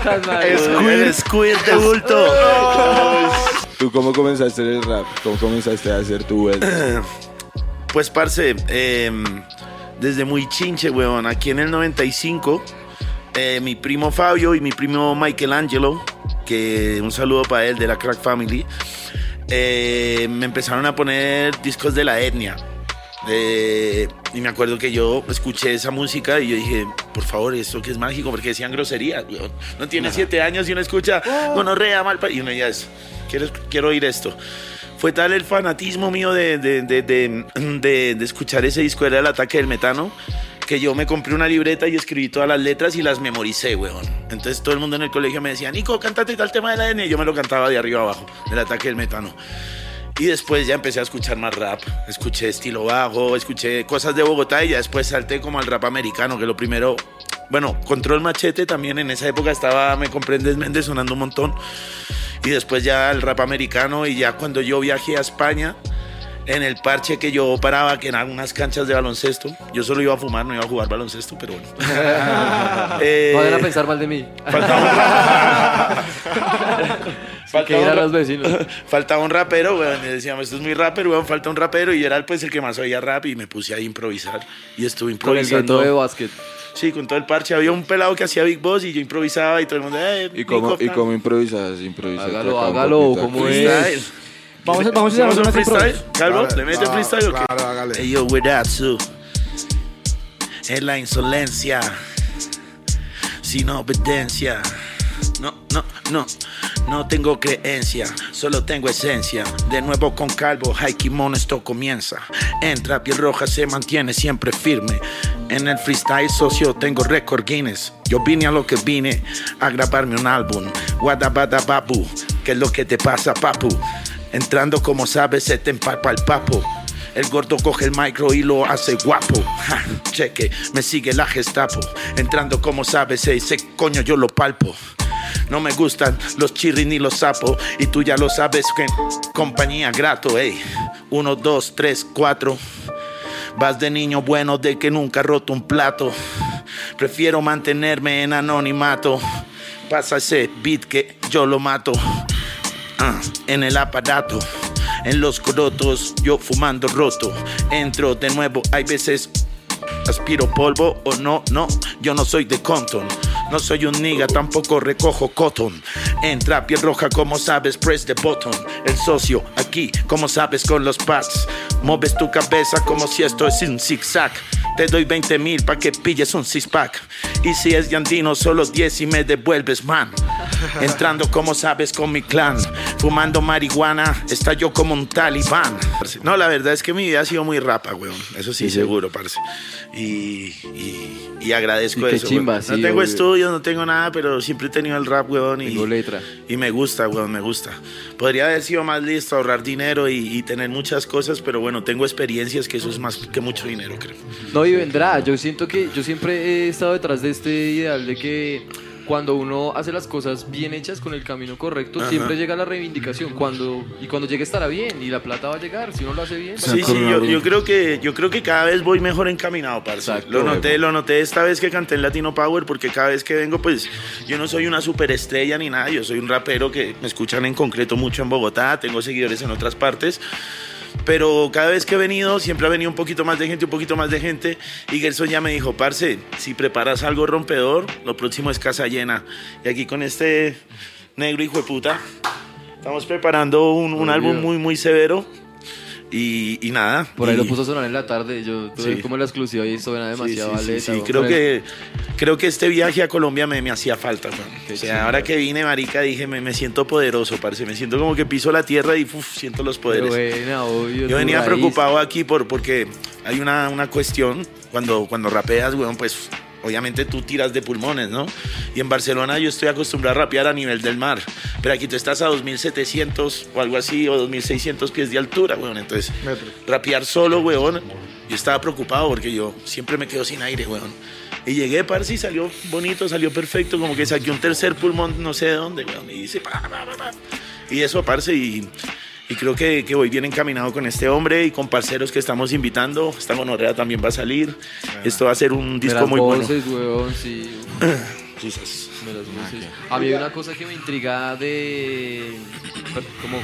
Tan mal. El squirt de bulto. ¿Tú cómo comenzaste el rap? ¿Cómo comenzaste a hacer tu vuelta? Pues, parce, eh, desde muy chinche, weón. Aquí en el 95, eh, mi primo Fabio y mi primo Michelangelo, que un saludo para él de la Crack Family, eh, me empezaron a poner discos de la etnia. Eh, y me acuerdo que yo escuché esa música y yo dije, por favor, esto que es mágico, porque decían groserías, weón. No tiene siete años y uno escucha, gonorrea, mal pa-", y uno ya es, quiero, quiero oír esto. Fue tal el fanatismo mío de, de, de, de- escuchar ese disco, era el ataque del metano, que yo me compré una libreta y escribí todas las letras y las memoricé, weón. Entonces todo el mundo en el colegio me decía, Nico, cántate tal tema de la N, y yo me lo cantaba de arriba abajo, del ataque del metano. Y después ya empecé a escuchar más rap. Escuché estilo bajo, escuché cosas de Bogotá y ya después salté como al rap americano, que lo primero, bueno, Control Machete también en esa época estaba, me comprendes, Méndez sonando un montón. Y después ya el rap americano y ya cuando yo viajé a España, en el parche que yo paraba, que eran unas canchas de baloncesto, yo solo iba a fumar, no iba a jugar baloncesto, pero bueno. Eh, vayan a pensar mal de mí. faltaba un que ir a los vecinos. Faltaba un rapero, weón. Y decíamos, esto es muy rapper, weón, falta un rapero. Y yo era pues el que más oía rap y me puse a improvisar. Y estuve Con el improvisando. de básquet. Sí, con todo el parche. Había un pelado que hacía Big Boss y yo improvisaba y todo el mundo, eh, ¿Y cómo, ¿y cómo improvisas? Improvisas Hágalo, hágalo, ¿cómo es? Vamos, a- vamos a hacer ¿Hacemos un freestyle? Calvo, ¿le mete claro, freestyle o qué? claro, hágale. Hey, yo, with that, too. Es la insolencia. Sin obediencia. No, no, no. No tengo creencia, solo tengo esencia. De nuevo con calvo, Haikimon esto comienza. Entra, piel roja se mantiene siempre firme. En el freestyle socio tengo récord Guinness. Yo vine a lo que vine, a grabarme un álbum. Guadabada babu, ¿qué es lo que te pasa, papu? Entrando como sabes, se te empalpa el papo. El gordo coge el micro y lo hace guapo. Cheque, me sigue la gestapo. Entrando como sabes, ese coño yo lo palpo. No me gustan los chirri ni los sapos. Y tú ya lo sabes que compañía grato, ey. Uno, dos, tres, cuatro. Vas de niño bueno de que nunca roto un plato. Prefiero mantenerme en anonimato. Pasa ese beat que yo lo mato. Ah, en el aparato, en los corotos, yo fumando roto. Entro de nuevo, hay veces aspiro polvo o no, no, yo no soy de Compton. No soy un nigga, tampoco recojo cotton. Entra piel roja, como sabes, press the button. El socio aquí, como sabes, con los pads. Moves tu cabeza como si esto es un zigzag. Te doy 20 mil pa' que pilles un six pack. Y si es yandino, solo 10 y me devuelves, man. Entrando como sabes con mi clan. Fumando marihuana, estalló como un talibán. No, la verdad es que mi vida ha sido muy rapa, weón. Eso sí, seguro, parce. Y, y, y agradezco Y qué eso. chimba, weón. sí, no tengo obvio. Estudios, no tengo nada, pero siempre he tenido el rap, weón. Y, Tengo letra. y me gusta, weón, me gusta. Podría haber sido más listo, ahorrar dinero y, y tener muchas cosas, pero bueno, tengo experiencias que eso es más que mucho dinero, creo. No, y vendrá. Yo siento que yo siempre he estado detrás de este ideal de que cuando uno hace las cosas bien hechas con el camino correcto, Ajá. siempre llega la reivindicación. Cuando, y cuando llegue estará bien y la plata va a llegar. Si uno lo hace bien, Sí, sí, yo, yo creo que yo creo que cada vez voy mejor encaminado, parce. Exacto. Lo noté, lo noté esta vez que canté en Latino Power, porque cada vez que vengo, pues, yo no soy una superestrella ni nada, yo soy un rapero que me escuchan en concreto mucho en Bogotá, tengo seguidores en otras partes. Pero cada vez que he venido, siempre ha venido un poquito más de gente, un poquito más de gente. Y Gerson ya me dijo, parce, si preparas algo rompedor, lo próximo es casa llena. Y aquí con este negro hijo de puta, estamos preparando un, un álbum muy, muy severo. Y, y nada. Por ahí y- lo puso a sonar en la tarde. Yo tuve Sí. como la exclusiva y suena demasiado sí, sí, sí. Creo que creo que este viaje a Colombia me, me hacía falta, O sea, ahora que vine, marica, dije, me, me siento poderoso, parce. Me siento como que piso la tierra y uf, siento los poderes. buena, obvio, Yo venía raíz. preocupado aquí por, porque hay una, una cuestión, cuando, cuando rapeas, weón, pues obviamente tú tiras de pulmones, ¿no? Y en Barcelona yo estoy acostumbrado a rapear a nivel del mar, pero aquí tú estás a 2700 o algo así, o 2600 pies de altura, weón. Entonces, rapear solo, weón, yo estaba preocupado porque yo siempre me quedo sin aire, weón. Y llegué, parce, y salió bonito, salió perfecto, como que saqué un tercer pulmón, no sé de dónde, weón. Y dice, pa, pa, pa, pa. Y eso, parce, y, y creo que, que voy bien encaminado con este hombre y con parceros que estamos invitando. Esta gonorrea también va a salir. Esto va a ser un disco muy bueno. voces, weón, sí. Jesus. De las voces. A mí hay una cosa que me intriga de. como.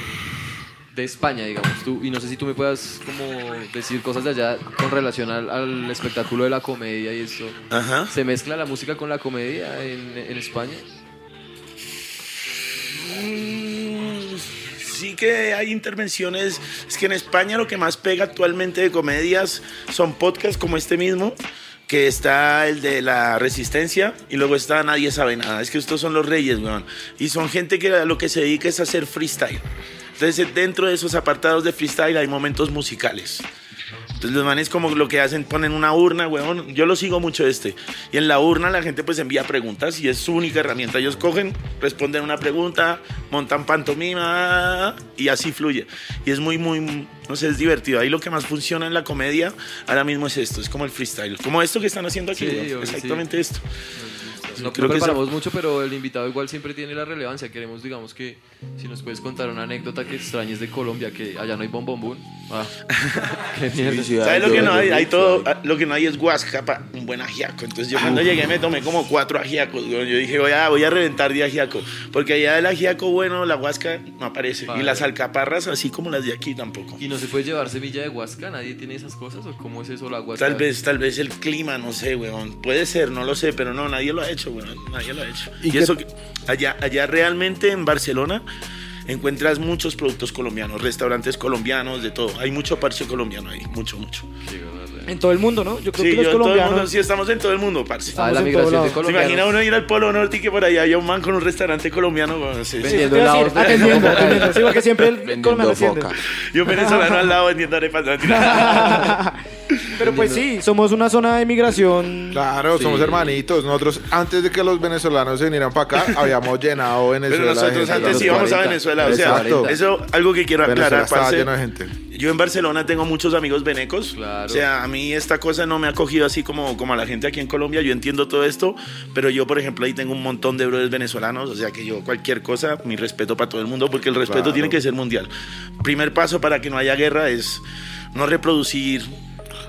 de España, digamos. Tú, y no sé si tú me puedas como decir cosas de allá con relación al, al espectáculo de la comedia y esto. Ajá. ¿Se mezcla la música con la comedia en, en España? Mm, Sí que hay intervenciones. Es que en España lo que más pega actualmente de comedias son podcasts como este mismo, que está el de la resistencia y luego está Nadie sabe nada. Es que estos son los reyes, weón. Y son gente que lo que se dedica es a hacer freestyle. Entonces dentro de esos apartados de freestyle hay momentos musicales. Entonces los manes como lo que hacen, ponen una urna, weón. Yo lo sigo mucho este. Y en la urna la gente pues envía preguntas y es su única herramienta. Ellos cogen, responden una pregunta, montan pantomima y así fluye. Y es muy, muy, no sé, es divertido. Ahí lo que más funciona en la comedia ahora mismo es esto, es como el freestyle. Como esto que están haciendo aquí, Sí, weón. obvio, Exactamente esto. No, creo que preparamos mucho, pero el invitado igual siempre tiene la relevancia. Queremos, digamos, que si nos puedes contar una anécdota que extrañes de Colombia, que allá no hay bombombún. Ah, qué mierda. ¿Sabes lo que no hay? Hay todo, ah, lo que no hay es guasca para un buen ajiaco. Entonces yo cuando llegué me tomé como cuatro ajiacos. Yo dije, voy a, voy a reventar de ajiaco. Porque allá del ajiaco bueno, la guasca no aparece. Y las alcaparras, así como las de aquí, tampoco. ¿Y no se puede llevar semilla de huasca? ¿Nadie tiene esas cosas? ¿O cómo es eso la huasca? Tal vez, tal vez el clima, no sé, weón. Puede ser, no lo sé, pero no, nadie lo ha hecho, weón. Nadie lo ha hecho. ¿Y Y, eso, que- allá, allá realmente en Barcelona encuentras muchos productos colombianos, restaurantes colombianos, de todo. Hay mucho parche colombiano ahí, mucho, mucho. En todo el mundo, ¿no? Yo creo Sí, que yo los en todo el colombianos. mundo, sí, estamos en todo el mundo, parce. Ah, la migración de lado. ¿Se colombianos. imagina uno ir al Polo Norte y que por allá haya un man con un restaurante colombiano? weón? Sí, sí. Vendiendo decir, helados. atendiendo, atendiendo. Sí, porque siempre el colombiano. Y un venezolano al lado vendiendo arepas. Pero pues sí, somos una zona de migración. Claro, somos hermanitos. Nosotros, antes de que los venezolanos se vinieran para acá, habíamos llenado Venezuela. Pero nosotros antes íbamos a 40. Venezuela. O sea, Exacto. eso algo que quiero Venezuela aclarar, estaba parce. lleno de gente. Yo en Barcelona tengo muchos amigos venecos. Claro. O sea, a mí esta cosa no me ha cogido así como, como a la gente aquí en Colombia. Yo entiendo todo esto, pero yo, por ejemplo, ahí tengo un montón de brothers venezolanos. O sea, que yo cualquier cosa, mi respeto para todo el mundo, porque el respeto Claro. tiene que ser mundial. Primer paso para que no haya guerra es no reproducir.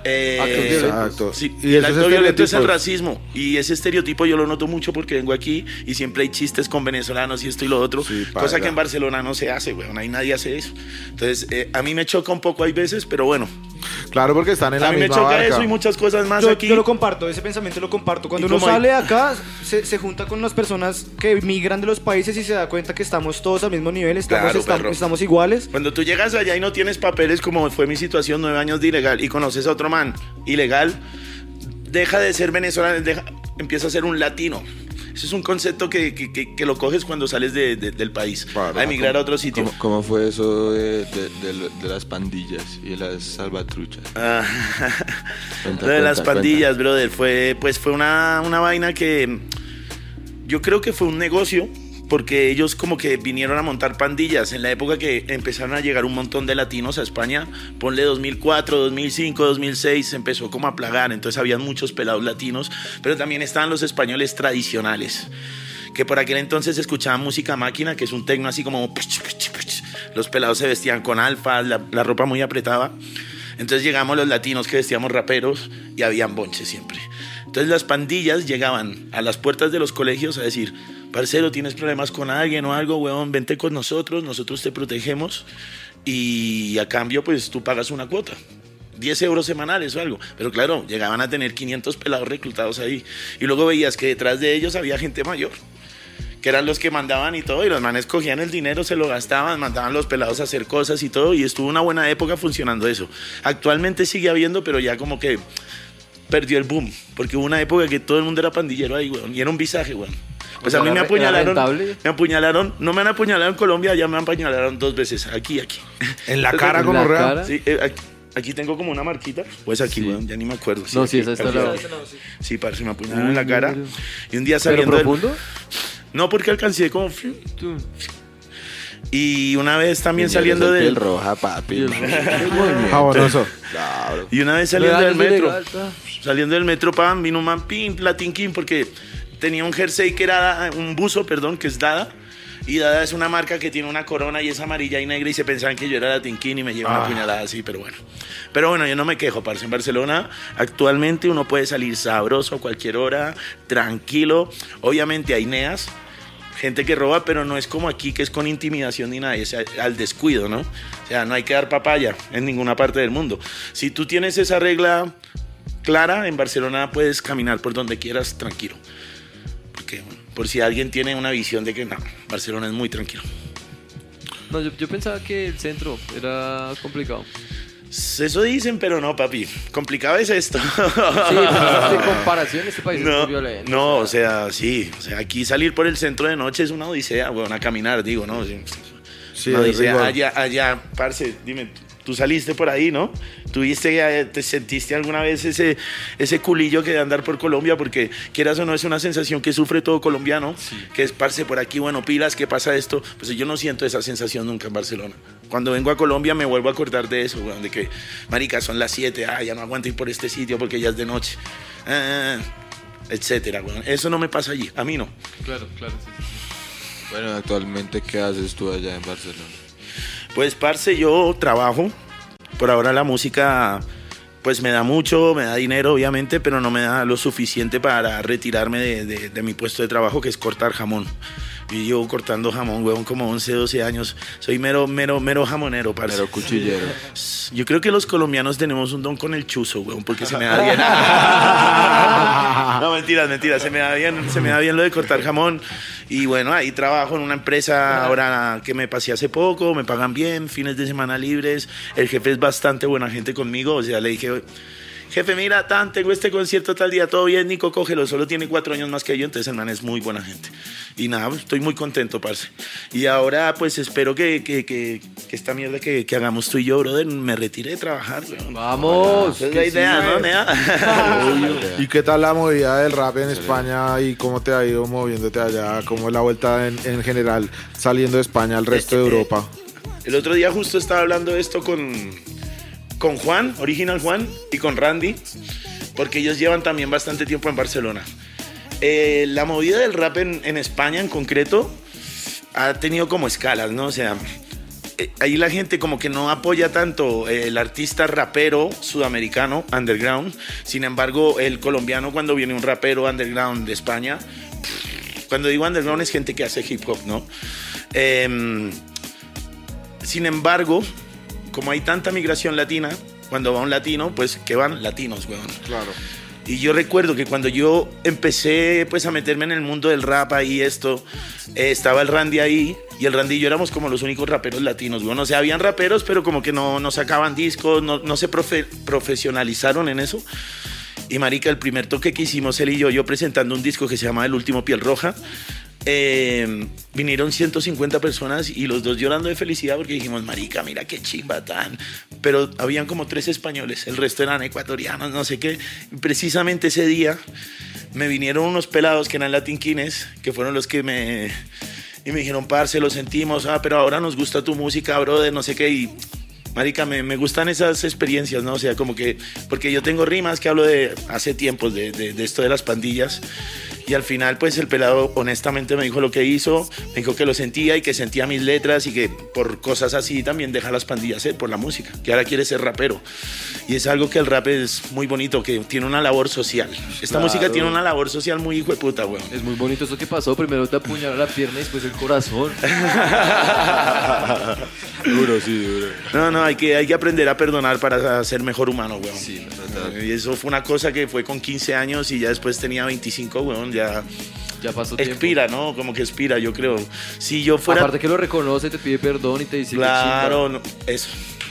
Eh, Actos violentos. Exacto. Sí, Y el acto violento es el racismo. Y ese estereotipo yo lo noto mucho porque vengo aquí y siempre hay chistes con venezolanos y esto y lo otro. Sí, cosa que en Barcelona no se hace, weón. Ahí nadie hace eso. Entonces, eh, a mí me choca un poco hay veces, pero bueno. Claro, porque están en A la mí me misma choca barca. eso y muchas cosas más Yo, aquí. yo lo comparto, ese pensamiento lo comparto. Cuando uno sale de acá, se, se junta con las personas que migran de los países y se da cuenta que estamos todos al mismo nivel, estamos, Claro, estamos, perro. estamos iguales. Cuando tú llegas allá y no tienes papeles, como fue mi situación, nueve años de ilegal, y conoces a otro man ilegal, deja de ser venezolano, deja- empieza a ser un latino. Eso es un concepto que, que- que- que lo coges cuando sales de- de- del país, a emigrar a otro sitio. ¿Cómo, cómo fue eso de, de- las pandillas y las salvatruchas? Ah, Cuenta, lo de las cuenta, pandillas, brother, fue, pues fue una, una vaina que yo creo que fue un negocio porque ellos como que vinieron a montar pandillas en la época que empezaron a llegar un montón de latinos a España, ponle 2004, 2005, 2006, se empezó como a plagar, entonces habían muchos pelados latinos, pero también estaban los españoles tradicionales, que por aquel entonces escuchaban música máquina, que es un tecno así como... Los pelados se vestían con alfa, la, la ropa muy apretada. Entonces llegamos los latinos que vestíamos raperos y habían bonches siempre. Entonces las pandillas llegaban a las puertas de los colegios a decir, parcero, ¿tienes problemas con alguien o algo, weón? Vente con nosotros, nosotros te protegemos y a cambio pues tú pagas una cuota. 10 euros semanales o algo. Pero claro, llegaban a tener 500 pelados reclutados ahí. Y luego veías que detrás de ellos había gente mayor que eran los que mandaban y todo, y los manes cogían el dinero, se lo gastaban, mandaban los pelados a hacer cosas y todo, y estuvo una buena época funcionando eso. Actualmente sigue habiendo, pero ya como que perdió el boom, porque hubo una época que todo el mundo era pandillero ahí, weón, y era un visaje, weón. Pues O sea, a mí me apuñalaron, me apuñalaron, no me han apuñalado en Colombia, ya me apuñalaron dos veces, aquí, y aquí. En la cara en como la real. cara. Sí, eh, aquí, aquí tengo como una marquita, pues aquí, Sí. weón, ya ni me acuerdo. No, sí, esa está la- Sí, parce, me apuñalaron en Uy, la cara. Y un día ¿Pero saliendo del- profundo? No, porque alcancé como... Y una vez también saliendo del... roja, papi. Y una vez saliendo del metro, saliendo del metro, pam, vino un man, pim, Latin King, porque tenía un jersey que era, un buzo, perdón, que es Dada. Y Dada es una marca que tiene una corona y es amarilla y negra y se pensaban que yo era Latin King y me llevan Ah. una puñalada así, pero bueno. Pero bueno, yo no me quejo, parce. En Barcelona actualmente uno puede salir sabroso a cualquier hora, tranquilo. Obviamente hay neas, gente que roba, pero no es como aquí que es con intimidación ni nada, es al descuido, ¿no? O sea, no hay que dar papaya en ninguna parte del mundo. Si tú tienes esa regla clara, en Barcelona puedes caminar por donde quieras tranquilo. Porque, por si alguien tiene una visión de que no, Barcelona es muy tranquilo. No, yo, yo pensaba que el centro era complicado. Eso dicen, pero no, papi. Complicado es esto. Sí, de comparación, este país es No, muy violento. no, o sea, sí. O sea, aquí salir por el centro de noche es una odisea, bueno, a caminar, digo, ¿no? Sí, Sí, una es odisea. rigor. Allá, allá, parce, dime, tú saliste por ahí, ¿no? ¿Tuviste, eh, te sentiste alguna vez ese, ese culillo que de andar por Colombia? Porque quieras o no, es una sensación que sufre todo colombiano, que es, parce, por aquí, bueno, pilas, ¿qué pasa esto? Pues yo no siento esa sensación nunca en Barcelona. Cuando vengo a Colombia me vuelvo a acordar de eso, weón, de que, marica, son las 7, ah, ya no aguanto ir por este sitio porque ya es de noche, ah, etcétera, weón. Eso no me pasa allí, a mí no. Claro, claro, sí, sí. Bueno, actualmente, ¿qué haces tú allá en Barcelona? Pues, parce, yo trabajo. Por ahora la música, pues me da mucho, me da dinero, obviamente, pero no me da lo suficiente para retirarme de, de- de mi puesto de trabajo, que es cortar jamón. Yo llevo cortando jamón, huevón, como 11, 12 años. Soy mero, mero, mero jamonero, parce. Pero cuchillero. Yo creo que los colombianos tenemos un don con el chuzo, weón, porque se me da bien. no, mentiras, mentiras. Se me da bien, se me da bien lo de cortar jamón. Y bueno, ahí trabajo en una empresa ahora que me pasé hace poco, me pagan bien, fines de semana libres. El jefe es bastante buena gente conmigo, o sea, le dije, jefe, mira, tan, tengo este concierto tal día, todo bien, Nico, cógelo, solo tiene cuatro años más que yo, entonces el man es muy buena gente. Y nada, pues, estoy muy contento, parce. Y ahora, pues espero que, que, que, que esta mierda que, que hagamos tú y yo, brother, me retire de trabajar, weón. Vamos. Esa es la idea, sí, ¿no. Nea? ¿Y qué tal la movida del rap en España y cómo te ha ido moviéndote allá? ¿Cómo es la vuelta en, en general saliendo de España al resto de Europa? El otro día justo estaba hablando de esto con, con Juan, Original Juan, y con Randy, porque ellos llevan también bastante tiempo en Barcelona. Eh, la movida del rap en, España en concreto ha tenido como escalas, ¿no? O sea, eh, ahí la gente como que no apoya tanto eh, el artista rapero sudamericano, underground. Sin embargo, el colombiano cuando viene un rapero underground de España, cuando digo underground es gente que hace hip hop, ¿no? Em, sin embargo, como hay tanta migración latina, cuando va un latino, pues que van latinos, weón. Claro. Y yo recuerdo que cuando yo empecé pues a meterme en el mundo del rap ahí esto, eh, estaba el Randy ahí y el Randy y yo éramos como los únicos raperos latinos, bueno, o sea, habían raperos pero como que no, no sacaban discos, no, no se profe- profesionalizaron en eso. Y marica, el primer toque que hicimos él y yo, yo presentando un disco que se llama El Último Piel Roja, eh, vinieron 150 personas y los dos llorando de felicidad porque dijimos, marica, mira qué chimba tan. Pero habían como tres españoles, el resto eran ecuatorianos, no sé qué. Precisamente ese día me vinieron unos pelados que eran latinquines, que fueron los que me... Y me dijeron, parce, lo sentimos, ah, pero ahora nos gusta tu música, brother, no sé qué. Y Marica, me, me gustan esas experiencias, ¿no? O sea, como que, porque yo tengo rimas que hablo de hace tiempos, de, de, de esto de las pandillas. Y al final, pues el pelado honestamente me dijo lo que hizo, me dijo que lo sentía y que sentía mis letras y que por cosas así también deja las pandillas, ¿eh? por la música, que ahora quiere ser rapero. Y es algo que el rap es muy bonito, que tiene una labor social. Esta música tiene una labor social muy hijo de puta, weón. Es muy bonito eso que pasó. Primero te apuñaló la pierna y después el corazón. Duro, sí, duro. No, no, hay que, hay que aprender a perdonar para ser mejor humano, weón. Sí. Y eso fue una cosa que fue con 15 años y ya después tenía 25, weón, ya Ya pasó tiempo. expira, ¿no? Como que expira, yo creo. Si yo fuera... Aparte que lo reconoce, te pide perdón y te dice que claro, no, eso.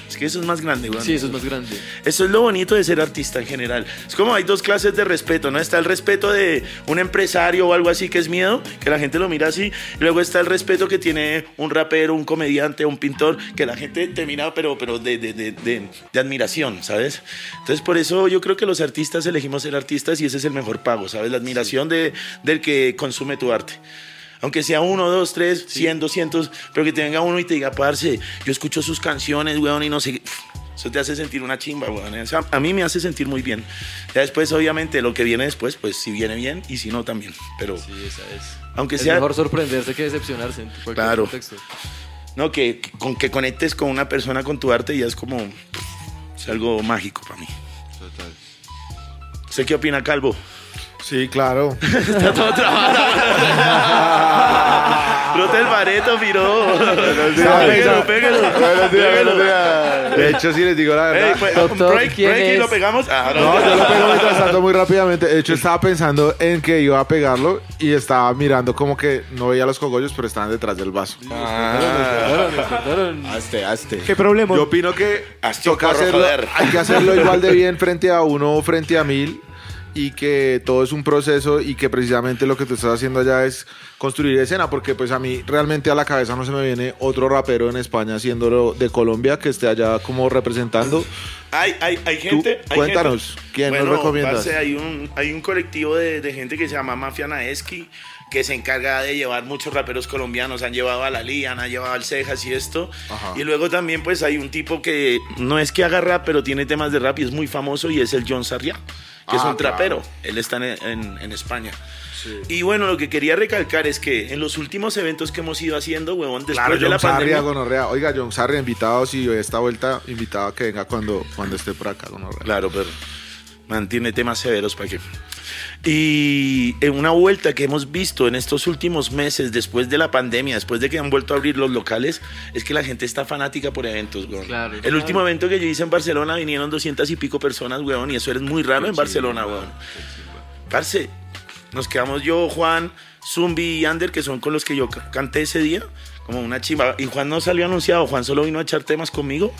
Es que eso es más grande, chimba. Sí, eso es más grande. Eso es lo bonito de ser artista en general. Es como hay dos clases de respeto, ¿no? Está el respeto de un empresario o algo así que es miedo, que la gente lo mira así. Y luego está el respeto que tiene un rapero, un comediante, un pintor, que la gente te mira, pero, pero de, de, de, de- de admiración, ¿sabes? Entonces, por eso yo creo que los artistas elegimos ser artistas y ese es el mejor pago, ¿sabes? La admiración de, del que consume tu arte. Aunque sea uno, dos, tres, cien, doscientos, pero que te venga uno y te diga, parce, yo escucho sus canciones, weón, y no sé. Eso te hace sentir una chimba, weón. O sea, a mí me hace sentir muy bien. Ya después, obviamente, lo que viene después, pues si viene bien y si no, también. Pero, Sí, esa es. aunque Es sea. mejor sorprenderse que decepcionarse en Claro. contexto. No, que, que- con que conectes con una persona con tu arte ya es como. Es algo mágico para mí. Total. ¿Usted qué opina, Calvo? Sí, claro. Rota el bareto, días. Pégalo, pégalo. Buenos días, buenos días. De hecho, sí les digo la Ey, verdad. pues, Doctor, break, ¿quién break y lo pegamos. Ah, no. No, yo lo pego mientras tanto muy rápidamente. De hecho, estaba pensando en que iba a pegarlo y estaba mirando como que no veía los cogollos, pero estaban detrás del vaso. Ah, hazte, hazte. ¿Qué problema? Yo opino que Hazte toca hacerlo, hay que hacerlo igual de bien frente a uno o frente a mil y que todo es un proceso y que precisamente lo que tú estás haciendo allá es construir escena, porque pues a mí realmente a la cabeza no se me viene otro rapero en España haciéndolo de Colombia que esté allá como representando. Hay, hay, hay gente. hay cuéntanos, gente- ¿quién nos Bueno, recomiendas? parce, hay, un, hay un colectivo de, de gente que se llama Mafia Naeski que se encarga de llevar muchos raperos colombianos. Han llevado a la Lian, han llevado al Cejas y esto. Ajá. Y luego también, pues hay un tipo que no es que haga rap, pero tiene temas de rap y es muy famoso y es el John Sarriá, que es Ah, un claro. trapero. Él está en, en- en España. Y bueno, lo que quería recalcar es que en los últimos eventos que hemos ido haciendo, huevón, después Claro, de John la Sarria, pandemia. gonorrea. Oiga, John Sarria, invitado, si esta vuelta, invitado a que venga cuando, cuando esté por acá, gonorrea. Claro, pero mantiene temas severos para que. Y en una vuelta que hemos visto en estos últimos meses, después de la pandemia, después de que han vuelto a abrir los locales, es que la gente está fanática por eventos, weón. Claro, El claro. último evento que yo hice en Barcelona vinieron 200 y pico personas, weón, y eso es muy raro en Barcelona, weón. Parce, nos quedamos yo, Juan, Zumbi y Ander, que son con los que yo ca- canté ese día, como una chimba. Y Juan no salió anunciado, Juan solo vino a echar temas conmigo.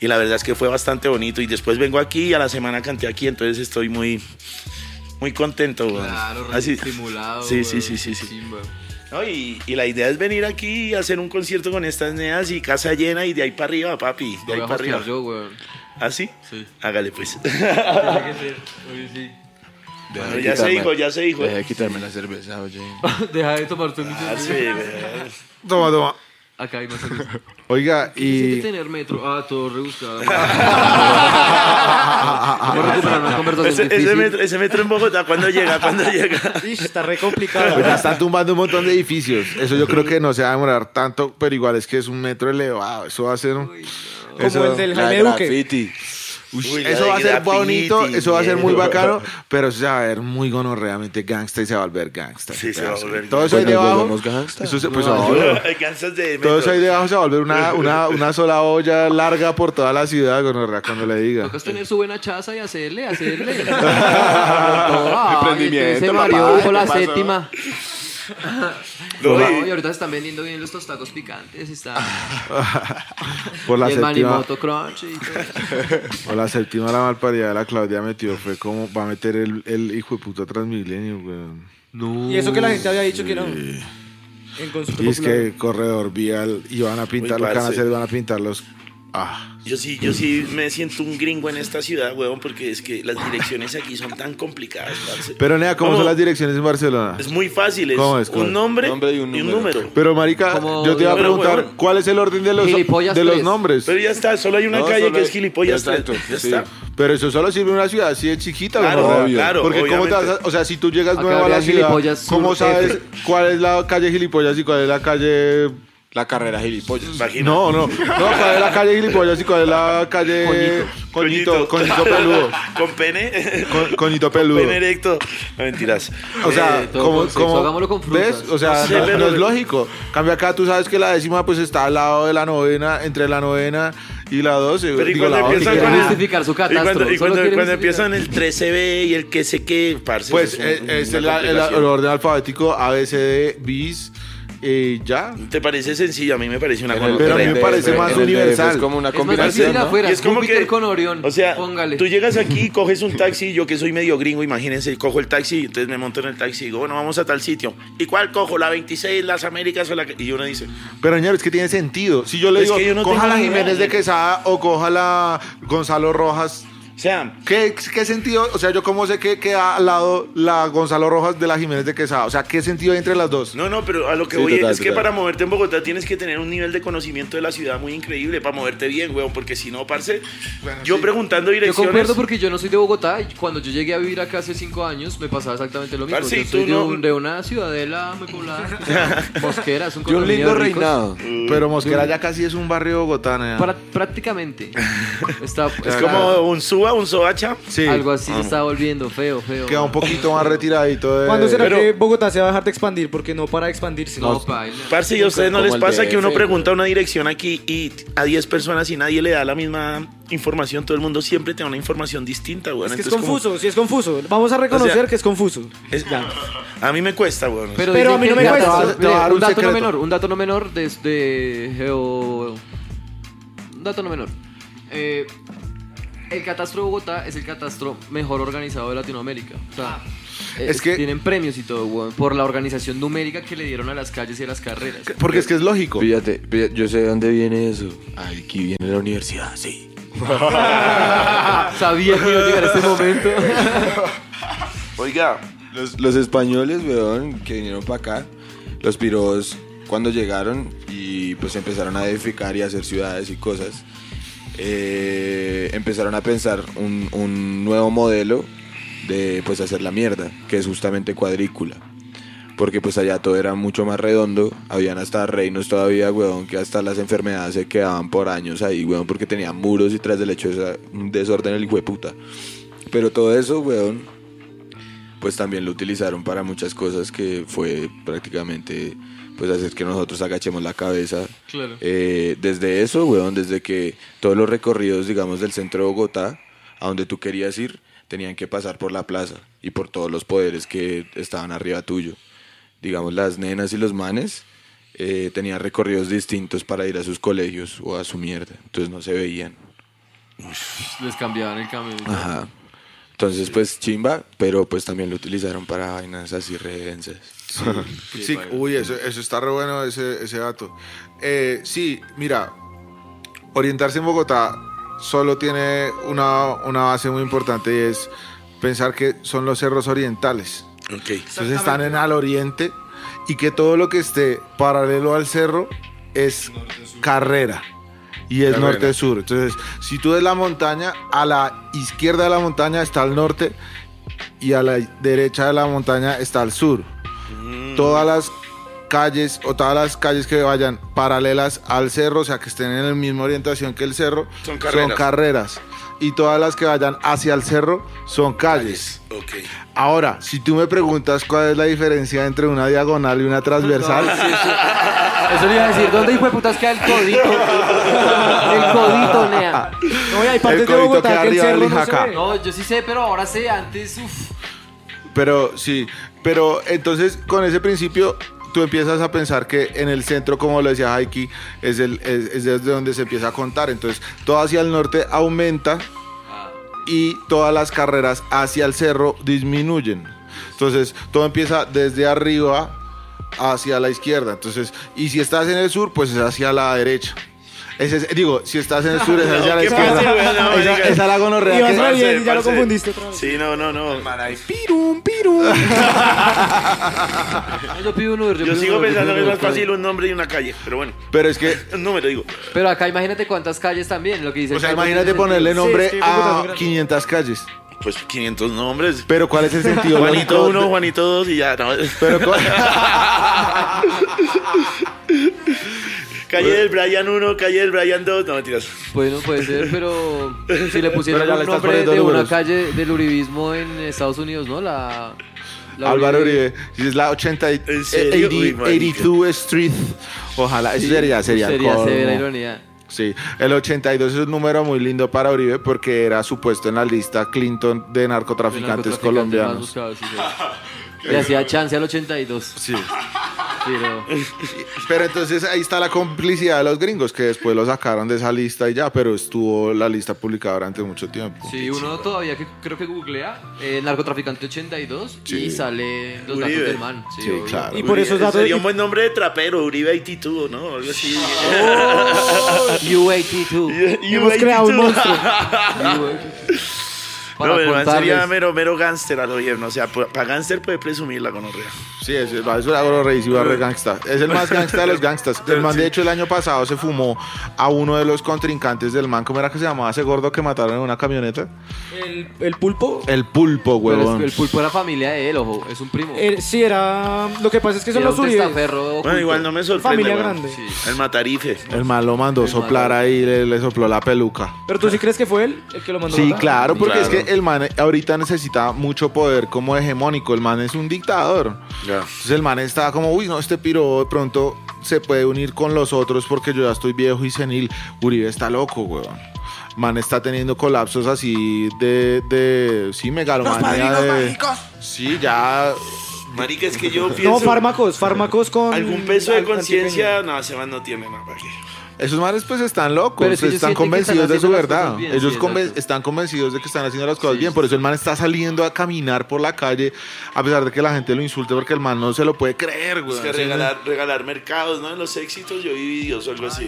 Y la verdad es que fue bastante bonito. Y después vengo aquí y a la semana canté aquí, entonces estoy muy, muy contento. weón. Claro, Así- estimulado. Sí, sí, sí, sí. sí. No, y, y la idea es venir aquí y hacer un concierto con estas neas y casa llena y de ahí para arriba, papi. De ahí para arriba. yo, weón. ¿Ah, sí? Sí. Hágale pues. Tiene que ser. Oye, sí. Deja Bueno, de ya se quitarme- dijo, ya se dijo. Deja de quitarme la cerveza, oye. Deja de tomar tu Ah, sí. Toma, toma. Acá hay más cerveza. Oiga, ¿Qué se siente y... tener metro? Ah, todo rebuscado. Recuperar una conversación Ese, ese difícil. metro, ese metro en Bogotá, ¿cuándo llega? ¿Cuándo llega? Ish, está re complicado. Pues ya están tumbando un montón de edificios. Eso yo creo que no se va a demorar tanto, pero igual es que es un metro elevado. Eso va a ser... un- Como eso- el del Jaime Duque. graffiti. Uy, eso va a ser graffiti, bonito, eso va a ser muy bacano, pero eso se va a ver muy gonorreamente gangsta y se va a volver gangsta. Sí, se va a volver Todo eso ahí debajo. Eso se- pues, No, de metro. Todo eso ahí debajo se va a volver una, una, una sola olla larga por toda la ciudad, gonorrea, cuando le diga. Tocas tener su buena chaza y hacerle, hacerle. Emprendimiento, se ¿qué con la séptima. No, y- y ahorita se están vendiendo bien los tostacos picantes. Está Por la y el séptima, Manimoto Crunch y todo por la séptima la malparida de la Claudia metió fue como va a meter el, el hijo de puta Transmilenio, weón. No. Y eso que la gente había dicho que no. En Y es popular. que corredor vial y van a pintar Uy, lo que van a hacer, van a pintar los ah, Yo sí, yo sí me siento un gringo en esta ciudad, huevón, porque es que las direcciones aquí son tan complicadas, parce. Pero Nea, ¿cómo, son las direcciones en Barcelona? Es muy fácil, es ¿Cómo es? ¿Cómo es? un nombre, Nombre y y un número. Pero marica, yo te iba a preguntar huevón. cuál es el orden de los Gilipollas de los tres. nombres. Pero ya está, solo hay una No, calle que es gilipollas. Exacto, tres. Ya sí. está. Pero eso solo sirve en una ciudad así de chiquita, Claro, ¿no? obvio. claro, Porque cómo te vas a- obviamente. o sea, si tú llegas Acá nuevo a la ciudad, ¿cómo sabes F. cuál es la calle gilipollas y cuál es la calle La carrera gilipollas. Vagina. No, no, no, cuál es la calle gilipollas y cuál es la calle coñito, coñito peludo. Con pene. Con- coñito peludo. Pene erecto. No, mentiras. O sea, Eh, como, con como- hagámoslo con frutas. ¿ves? O sea, No sé, no, pero- no es lógico. Cambio acá, tú sabes que la décima pues está al lado de la novena, entre la novena y la doce. Pero y Digo, cuando la once, empiezan con justificar su y cuando, catastro, y cuando, quieren cuando justificar. empiezan el 13B y el que sé qué, parce. Pues es un- es el, el- orden alfabético A, B, C, D, bis, y ya. ¿Te parece sencillo? A mí me parece una el- Pero a mí me parece DF, más en el DF universal. Es como una Es más combinación, ¿no? afuera. Y es como Júpiter que, con Orión. o sea, Póngale. tú llegas aquí, coges un taxi, yo que soy medio gringo, imagínense, cojo el taxi, entonces me monto en el taxi y digo, bueno, vamos a tal sitio. ¿Y cuál cojo? ¿La 26, las Américas o la...? que-?" Y uno dice, Pero, señor, es que tiene sentido. Si yo le Es digo, que yo no coja la Jiménez de Quesada o coja la Gonzalo Rojas, o sea, ¿qué, ¿qué sentido? O sea, yo cómo sé que queda al lado la Gonzalo Rojas de la Jiménez de Quesada. O sea, ¿qué sentido hay entre las dos? no, no, pero a lo que Sí, voy total, es que total. para moverte en Bogotá tienes que tener un nivel de conocimiento de la ciudad muy increíble para moverte bien, weón, porque si no, parce, yo preguntando Yo direcciones... concuerdo porque yo no soy de Bogotá y cuando yo llegué a vivir acá hace cinco años me pasaba exactamente lo mismo. Parce, ¿y yo soy tú de, no? un- de una ciudadela muy poblada, Mosquera, es un Y un lindo reinado. Pero Mosquera ya casi es un barrio bogotano. Prácticamente. Está, Es está- como un suba, un soacha. Sí, algo así se está volviendo feo, feo. queda un poquito más retiradito de... ¿Cuándo será Pero- que Bogotá se va a dejar de expandir? Porque no para de expandirse. No, paila. Parce, ¿y a ustedes no Como les el pasa que uno pregunta una dirección aquí y a 10 personas y nadie le da la misma información? Todo el mundo siempre tiene una información distinta, güey. Es que es confuso, sí es confuso. Vamos a reconocer O sea- que es confuso. a mí me cuesta, güey. Pero, Pero dicen a mí no que- me mira, cuesta. te voy a- Te voy a dar un un dato no secreto. menor, un dato no menor desde geo... Un dato no menor. Eh, el catastro de Bogotá es el catastro mejor organizado de Latinoamérica. O sea, eh, Es que- tienen premios y todo, weón, por la organización numérica que le dieron a las calles y a las carreras. Porque es que es lógico. Fíjate, fíjate, yo sé de dónde viene eso. Aquí viene la universidad, sí. Sabía que iba a llegar este momento. Oiga, Los, los españoles, weón, que vinieron para acá, los piros, cuando llegaron y pues empezaron a edificar y a hacer ciudades y cosas, eh, empezaron a pensar un, nuevo modelo de pues hacer la mierda, que es justamente cuadrícula. Porque pues allá todo era mucho más redondo, habían hasta reinos todavía, weón, que hasta las enfermedades se quedaban por años ahí, weón, porque tenían muros y tras del hecho esa- un desorden el hijo de puta. Pero todo eso, weón, pues también lo utilizaron para muchas cosas que fue prácticamente pues hacer que nosotros agachemos la cabeza. Claro. Eh, desde eso, weón, desde que todos los recorridos, digamos, del centro de Bogotá, a donde tú querías ir, tenían que pasar por la plaza y por todos los poderes que estaban arriba tuyo. Digamos, las nenas y los manes eh, tenían recorridos distintos para ir a sus colegios o a su mierda, entonces no se veían. Les cambiaban el cambio. Ajá. Entonces, pues chimba, pero pues también lo utilizaron para vainas así re Sí, uy, eso, eso está re bueno, ese, ese dato. Eh, sí, mira, orientarse en Bogotá solo tiene una, una base muy importante y es pensar que son los cerros orientales. ok. Entonces están en al oriente y que todo lo que esté paralelo al cerro es carrera y es norte-sur. Entonces, si tú ves la montaña, a la izquierda de la montaña está el norte y a la derecha de la montaña está el sur. Todas las calles o todas las calles que vayan paralelas al cerro, o sea, que estén en la misma orientación que el cerro, Son carreras. carreras. Y todas las que vayan hacia el cerro son calles. Ahora, si tú me preguntas cuál es la diferencia entre una diagonal y una transversal, Eso le iba a decir, ¿dónde hijo de putas queda el codito? El codito, Nea. No, y hay partes de Bogotá que el cerro no se ve. No, yo sí sé, pero ahora sé, antes, uff. Pero sí, pero entonces con ese principio tú empiezas a pensar que en el centro, como lo decía Haiki, es, el, es, es desde donde se empieza a contar. Entonces, todo hacia el norte aumenta y todas las carreras hacia el cerro disminuyen. Entonces, todo empieza desde arriba hacia la izquierda. Entonces, y si estás en el sur, pues es hacia la derecha. Ese es- digo, si estás en el sur, es hacia la ¿Qué izquierda. güey, no, esa, marica. esa es la gonorrea Ibas que- re bien, ya lo confundiste otra vez. Sí, no, no, no. Pirum, pirum. Yo pido un Uber, Yo pido sigo un Uber, yo pensando pido que es un más Uber. fácil un nombre y una calle, pero bueno, Pero es que, un número digo. Pero acá imagínate cuántas calles también, lo que dice o sea, imagínate tiene ponerle sentido. nombre Sí, es que a grandes. 500 calles. Pues 500 nombres. Pero ¿cuál es el sentido Juanito lógico 1, de- Juanito 2 y ya. No. Pero cu- Calle del Brian 1, calle del Brian 2. No, mentiras. Bueno, puede ser, pero si le pusieran un nombre de una números. calle del uribismo en Estados Unidos, ¿no? La, la Álvaro Uribe, si es la 80 y- ¿En serio? 80 Uy, marica. 82 Street. Ojalá, eso sería, sería, Sería severa ironía. Sí, el 82 es un número muy lindo para Uribe porque era supuesto en la lista Clinton de De narcotraficantes colombianos. buscados, sí, sí. Le hacía chance al 82. Sí. Pero, Pero entonces ahí está la complicidad de los gringos que después lo sacaron de esa lista y ya, pero estuvo la lista publicada durante mucho tiempo. sí, uno todavía que creo que googlea eh, narcotraficante 82 Sí. y sale los Uribe. datos del man. Sí, Sí, obvio. claro. Y por esos datos. Sería un buen nombre de trapero, Uribe 82, ¿no? Algo así. U82. Hemos creado un monstruo. No, Para pero el man sería contarles. mero, mero gánster al gobierno. O sea, para gánster puede presumir la gonorrea. Sí, es, es una gorrisiva re gangsta. Es el más gangsta de los gangstas. El man, de hecho, el año pasado se fumó a uno de los contrincantes del man. ¿Cómo era que se llamaba ese gordo que mataron en una camioneta? El, el pulpo. El pulpo, Pero es- huevón. el pulpo era familia de él, ojo, es un primo. Sí, era. Lo que pasa es que son los un Uribe. testaferro Bueno, igual no me sorprende. Familia grande. Sí. El matarife. El man lo mandó soplar ahí y le, le sopló la peluca. Pero tú sí crees que fue él el que lo mandó. Sí, matar? claro, porque Claro. es que el man ahorita necesita mucho poder como hegemónico. El man es un dictador. Entonces el man está como, uy, no, este piro de pronto se puede unir con los otros porque yo ya estoy viejo y senil. Uribe está loco, weón. Man está teniendo colapsos así de, de sí, megalomanía de... Sí, ya... Marica, es que yo pienso... No, fármacos, fármacos con. Algún peso de conciencia, no, ese man no tiene nada. ¿para qué? Esos manes pues están locos, Pero es que ellos están convencidos de su verdad. bien, ellos sí, conven- exacto. están convencidos de que están haciendo las cosas Sí, bien. Por eso el man está saliendo a caminar por la calle a pesar de que la gente lo insulte porque el man no se lo puede creer, Es güey. que regalar, regalar mercados, ¿no? En los éxitos yo viví Dios o algo así.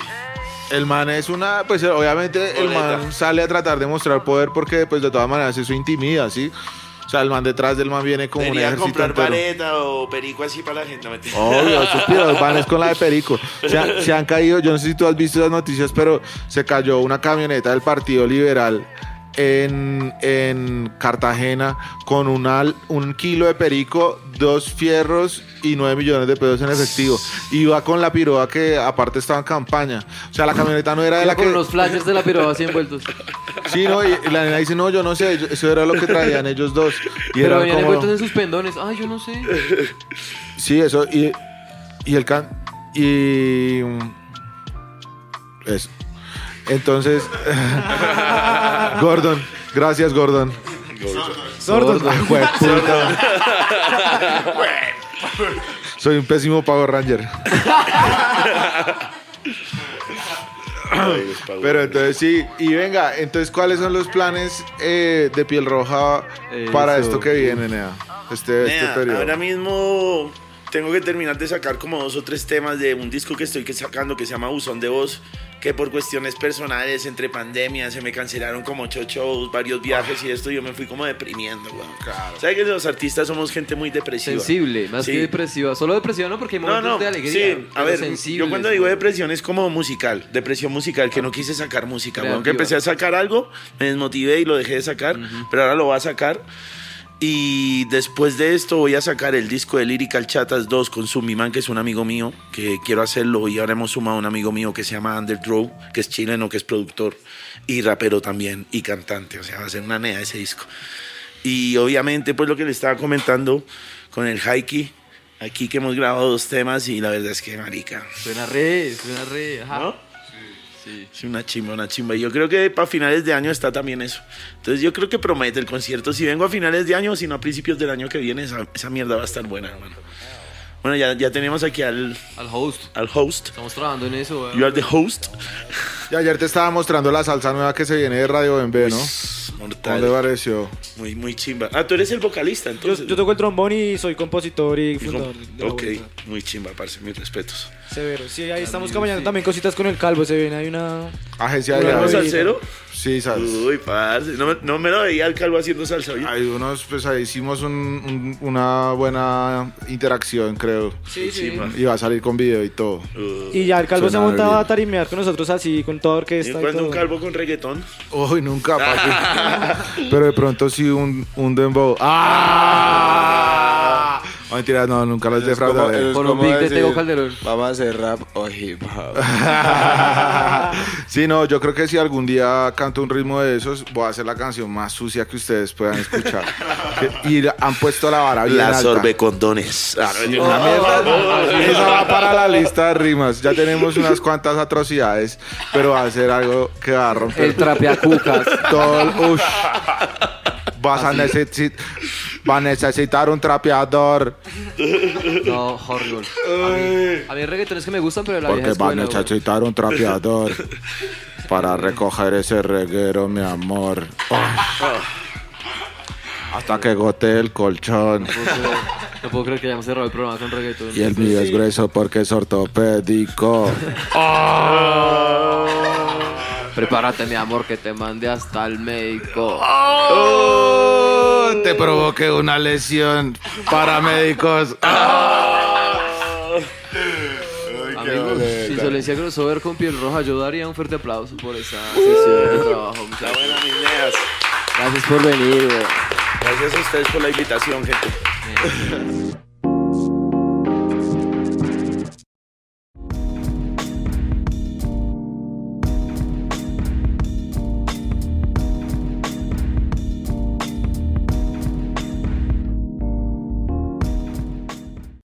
El man es una, pues obviamente el man sale a tratar de mostrar poder porque pues de todas maneras eso intimida, ¿sí? O sea, el man detrás del man viene como un Debería ejército comprar vareta o perico así para la gente. Obvio, esos piros van es con la de Perico. Se han, se han caído, yo no sé si tú has visto las noticias, pero se cayó una camioneta del Partido Liberal en, en Cartagena con una, un kilo de perico, dos fierros y nueve millones de pesos en efectivo. Iba con la piroa que aparte estaba en campaña. O sea, la camioneta no era de la con que... unos flashes de la piroba así envueltos. Sí, no, y, la nena dice, no, yo no sé, eso era lo que traían ellos dos. Y Pero venían como- envueltos en sus pendones. Ay, yo no sé. Sí, eso, y, y el can... Y... Eso. Entonces... Gordon, gracias Gordon. Sordos. Jueputa. Soy un pésimo Power Ranger. Pero entonces sí, y venga, entonces ¿cuáles son los planes eh, de piel roja para Eso. esto que viene, Nea? Este, este Nea, periodo. ahora mismo tengo que terminar de sacar como dos o tres temas de un disco que estoy que sacando que se llama Buzón de Voz, que por cuestiones personales, entre pandemias, se me cancelaron como ocho shows, varios viajes y esto, yo me fui como deprimiendo, weón. ¿Sabes que los artistas somos gente muy depresiva? Sensible, más Sí. que depresiva. Solo depresiva no, porque hay No, momentos no, de alegría. sí, a ver, sensibles, yo cuando digo güey. depresión es como musical, depresión musical, que no quise sacar música, weón, que empecé a sacar algo, me desmotivé y lo dejé de sacar, pero ahora lo voy a sacar. Y después de esto voy a sacar el disco de Lyrical Chatas 2 con Sumiman, que es un amigo mío, que quiero hacerlo. Y ahora hemos sumado a un amigo mío que se llama Underdrow, que es chileno, que es productor y rapero también y cantante. O sea, va a ser una nea ese disco. Y obviamente, pues lo que le estaba comentando con el Haiki, aquí que hemos grabado dos temas y la verdad es que, marica, Suena re, suena re. Ajá. ¿no? Sí. Una chimba, una chimba. Y yo creo que para finales de año está también eso. Entonces yo creo que promete el concierto. Si vengo a finales de año, si no a principios del año que viene, esa, esa mierda va a estar buena, hermano. Bueno, ya, ya tenemos aquí al, Al host. al host. Estamos trabajando en eso, weón. You are the host. Y ayer te estaba mostrando la salsa nueva que se viene de Radio BMB, ¿no? ¿Cómo Mortal. te pareció? Muy, muy chimba. Ah, tú eres el vocalista, Yo, entonces. yo toco el trombón y soy compositor y Y com- fundador de la Ok, vuelta. muy chimba, parce, mis respetos. Severo. Sí, ahí estamos caminando también cositas con el calvo. Se viene ahí una. Agencia de ¿Calvo viajes. salsero? Sí, sabes. Uy, parce. No, me- no me lo veía el calvo haciendo salsa. oye. Hay unos, pues ahí hicimos un- un- una buena interacción, creo. Sí, sí. Y va a salir con video y todo. Uh, Y ya el calvo se montaba a tarimear con nosotros así, con toda ¿Y orquesta y cuándo todo. un calvo con reggaetón? Uy, nunca, papi. Pero de pronto sí un, un dembow. ¡Ah! No, mentira, no, nunca los defraudaré. Por un beat de Tego Calderón. Vamos a hacer rap o hip hop. sí, no, yo creo que si algún día canto un ritmo de esos, voy a hacer la canción más sucia que ustedes puedan escuchar. Y han puesto la vara bien La alta. sorbe condones. Ah, no, una mierda. Esa va para la lista de rimas. Ya tenemos unas cuantas atrocidades, pero va a ser algo que va a romper El trapeacucas. todo. el- ush. Vas a, necesi- va a necesitar un trapeador. No, horrible. A mí, a mí hay reggaetones que me gustan, pero la Porque vieja va a escuela, necesitar un trapeador para recoger ese reguero, mi amor. Hasta que gote el colchón. No puedo creer- No puedo creer que hayamos cerrado el programa con reggaetón. Y el mío es grueso porque es ortopédico. Prepárate, mi amor, que te mande hasta el médico. Oh, te provoqué una lesión. Paramédicos. Insolencia Crossover con piel roja. Yo daría un fuerte aplauso por esa sesión de trabajo. Está muchachos. buena, mis neas. Gracias por venir, weón. Gracias a ustedes por la invitación, gente.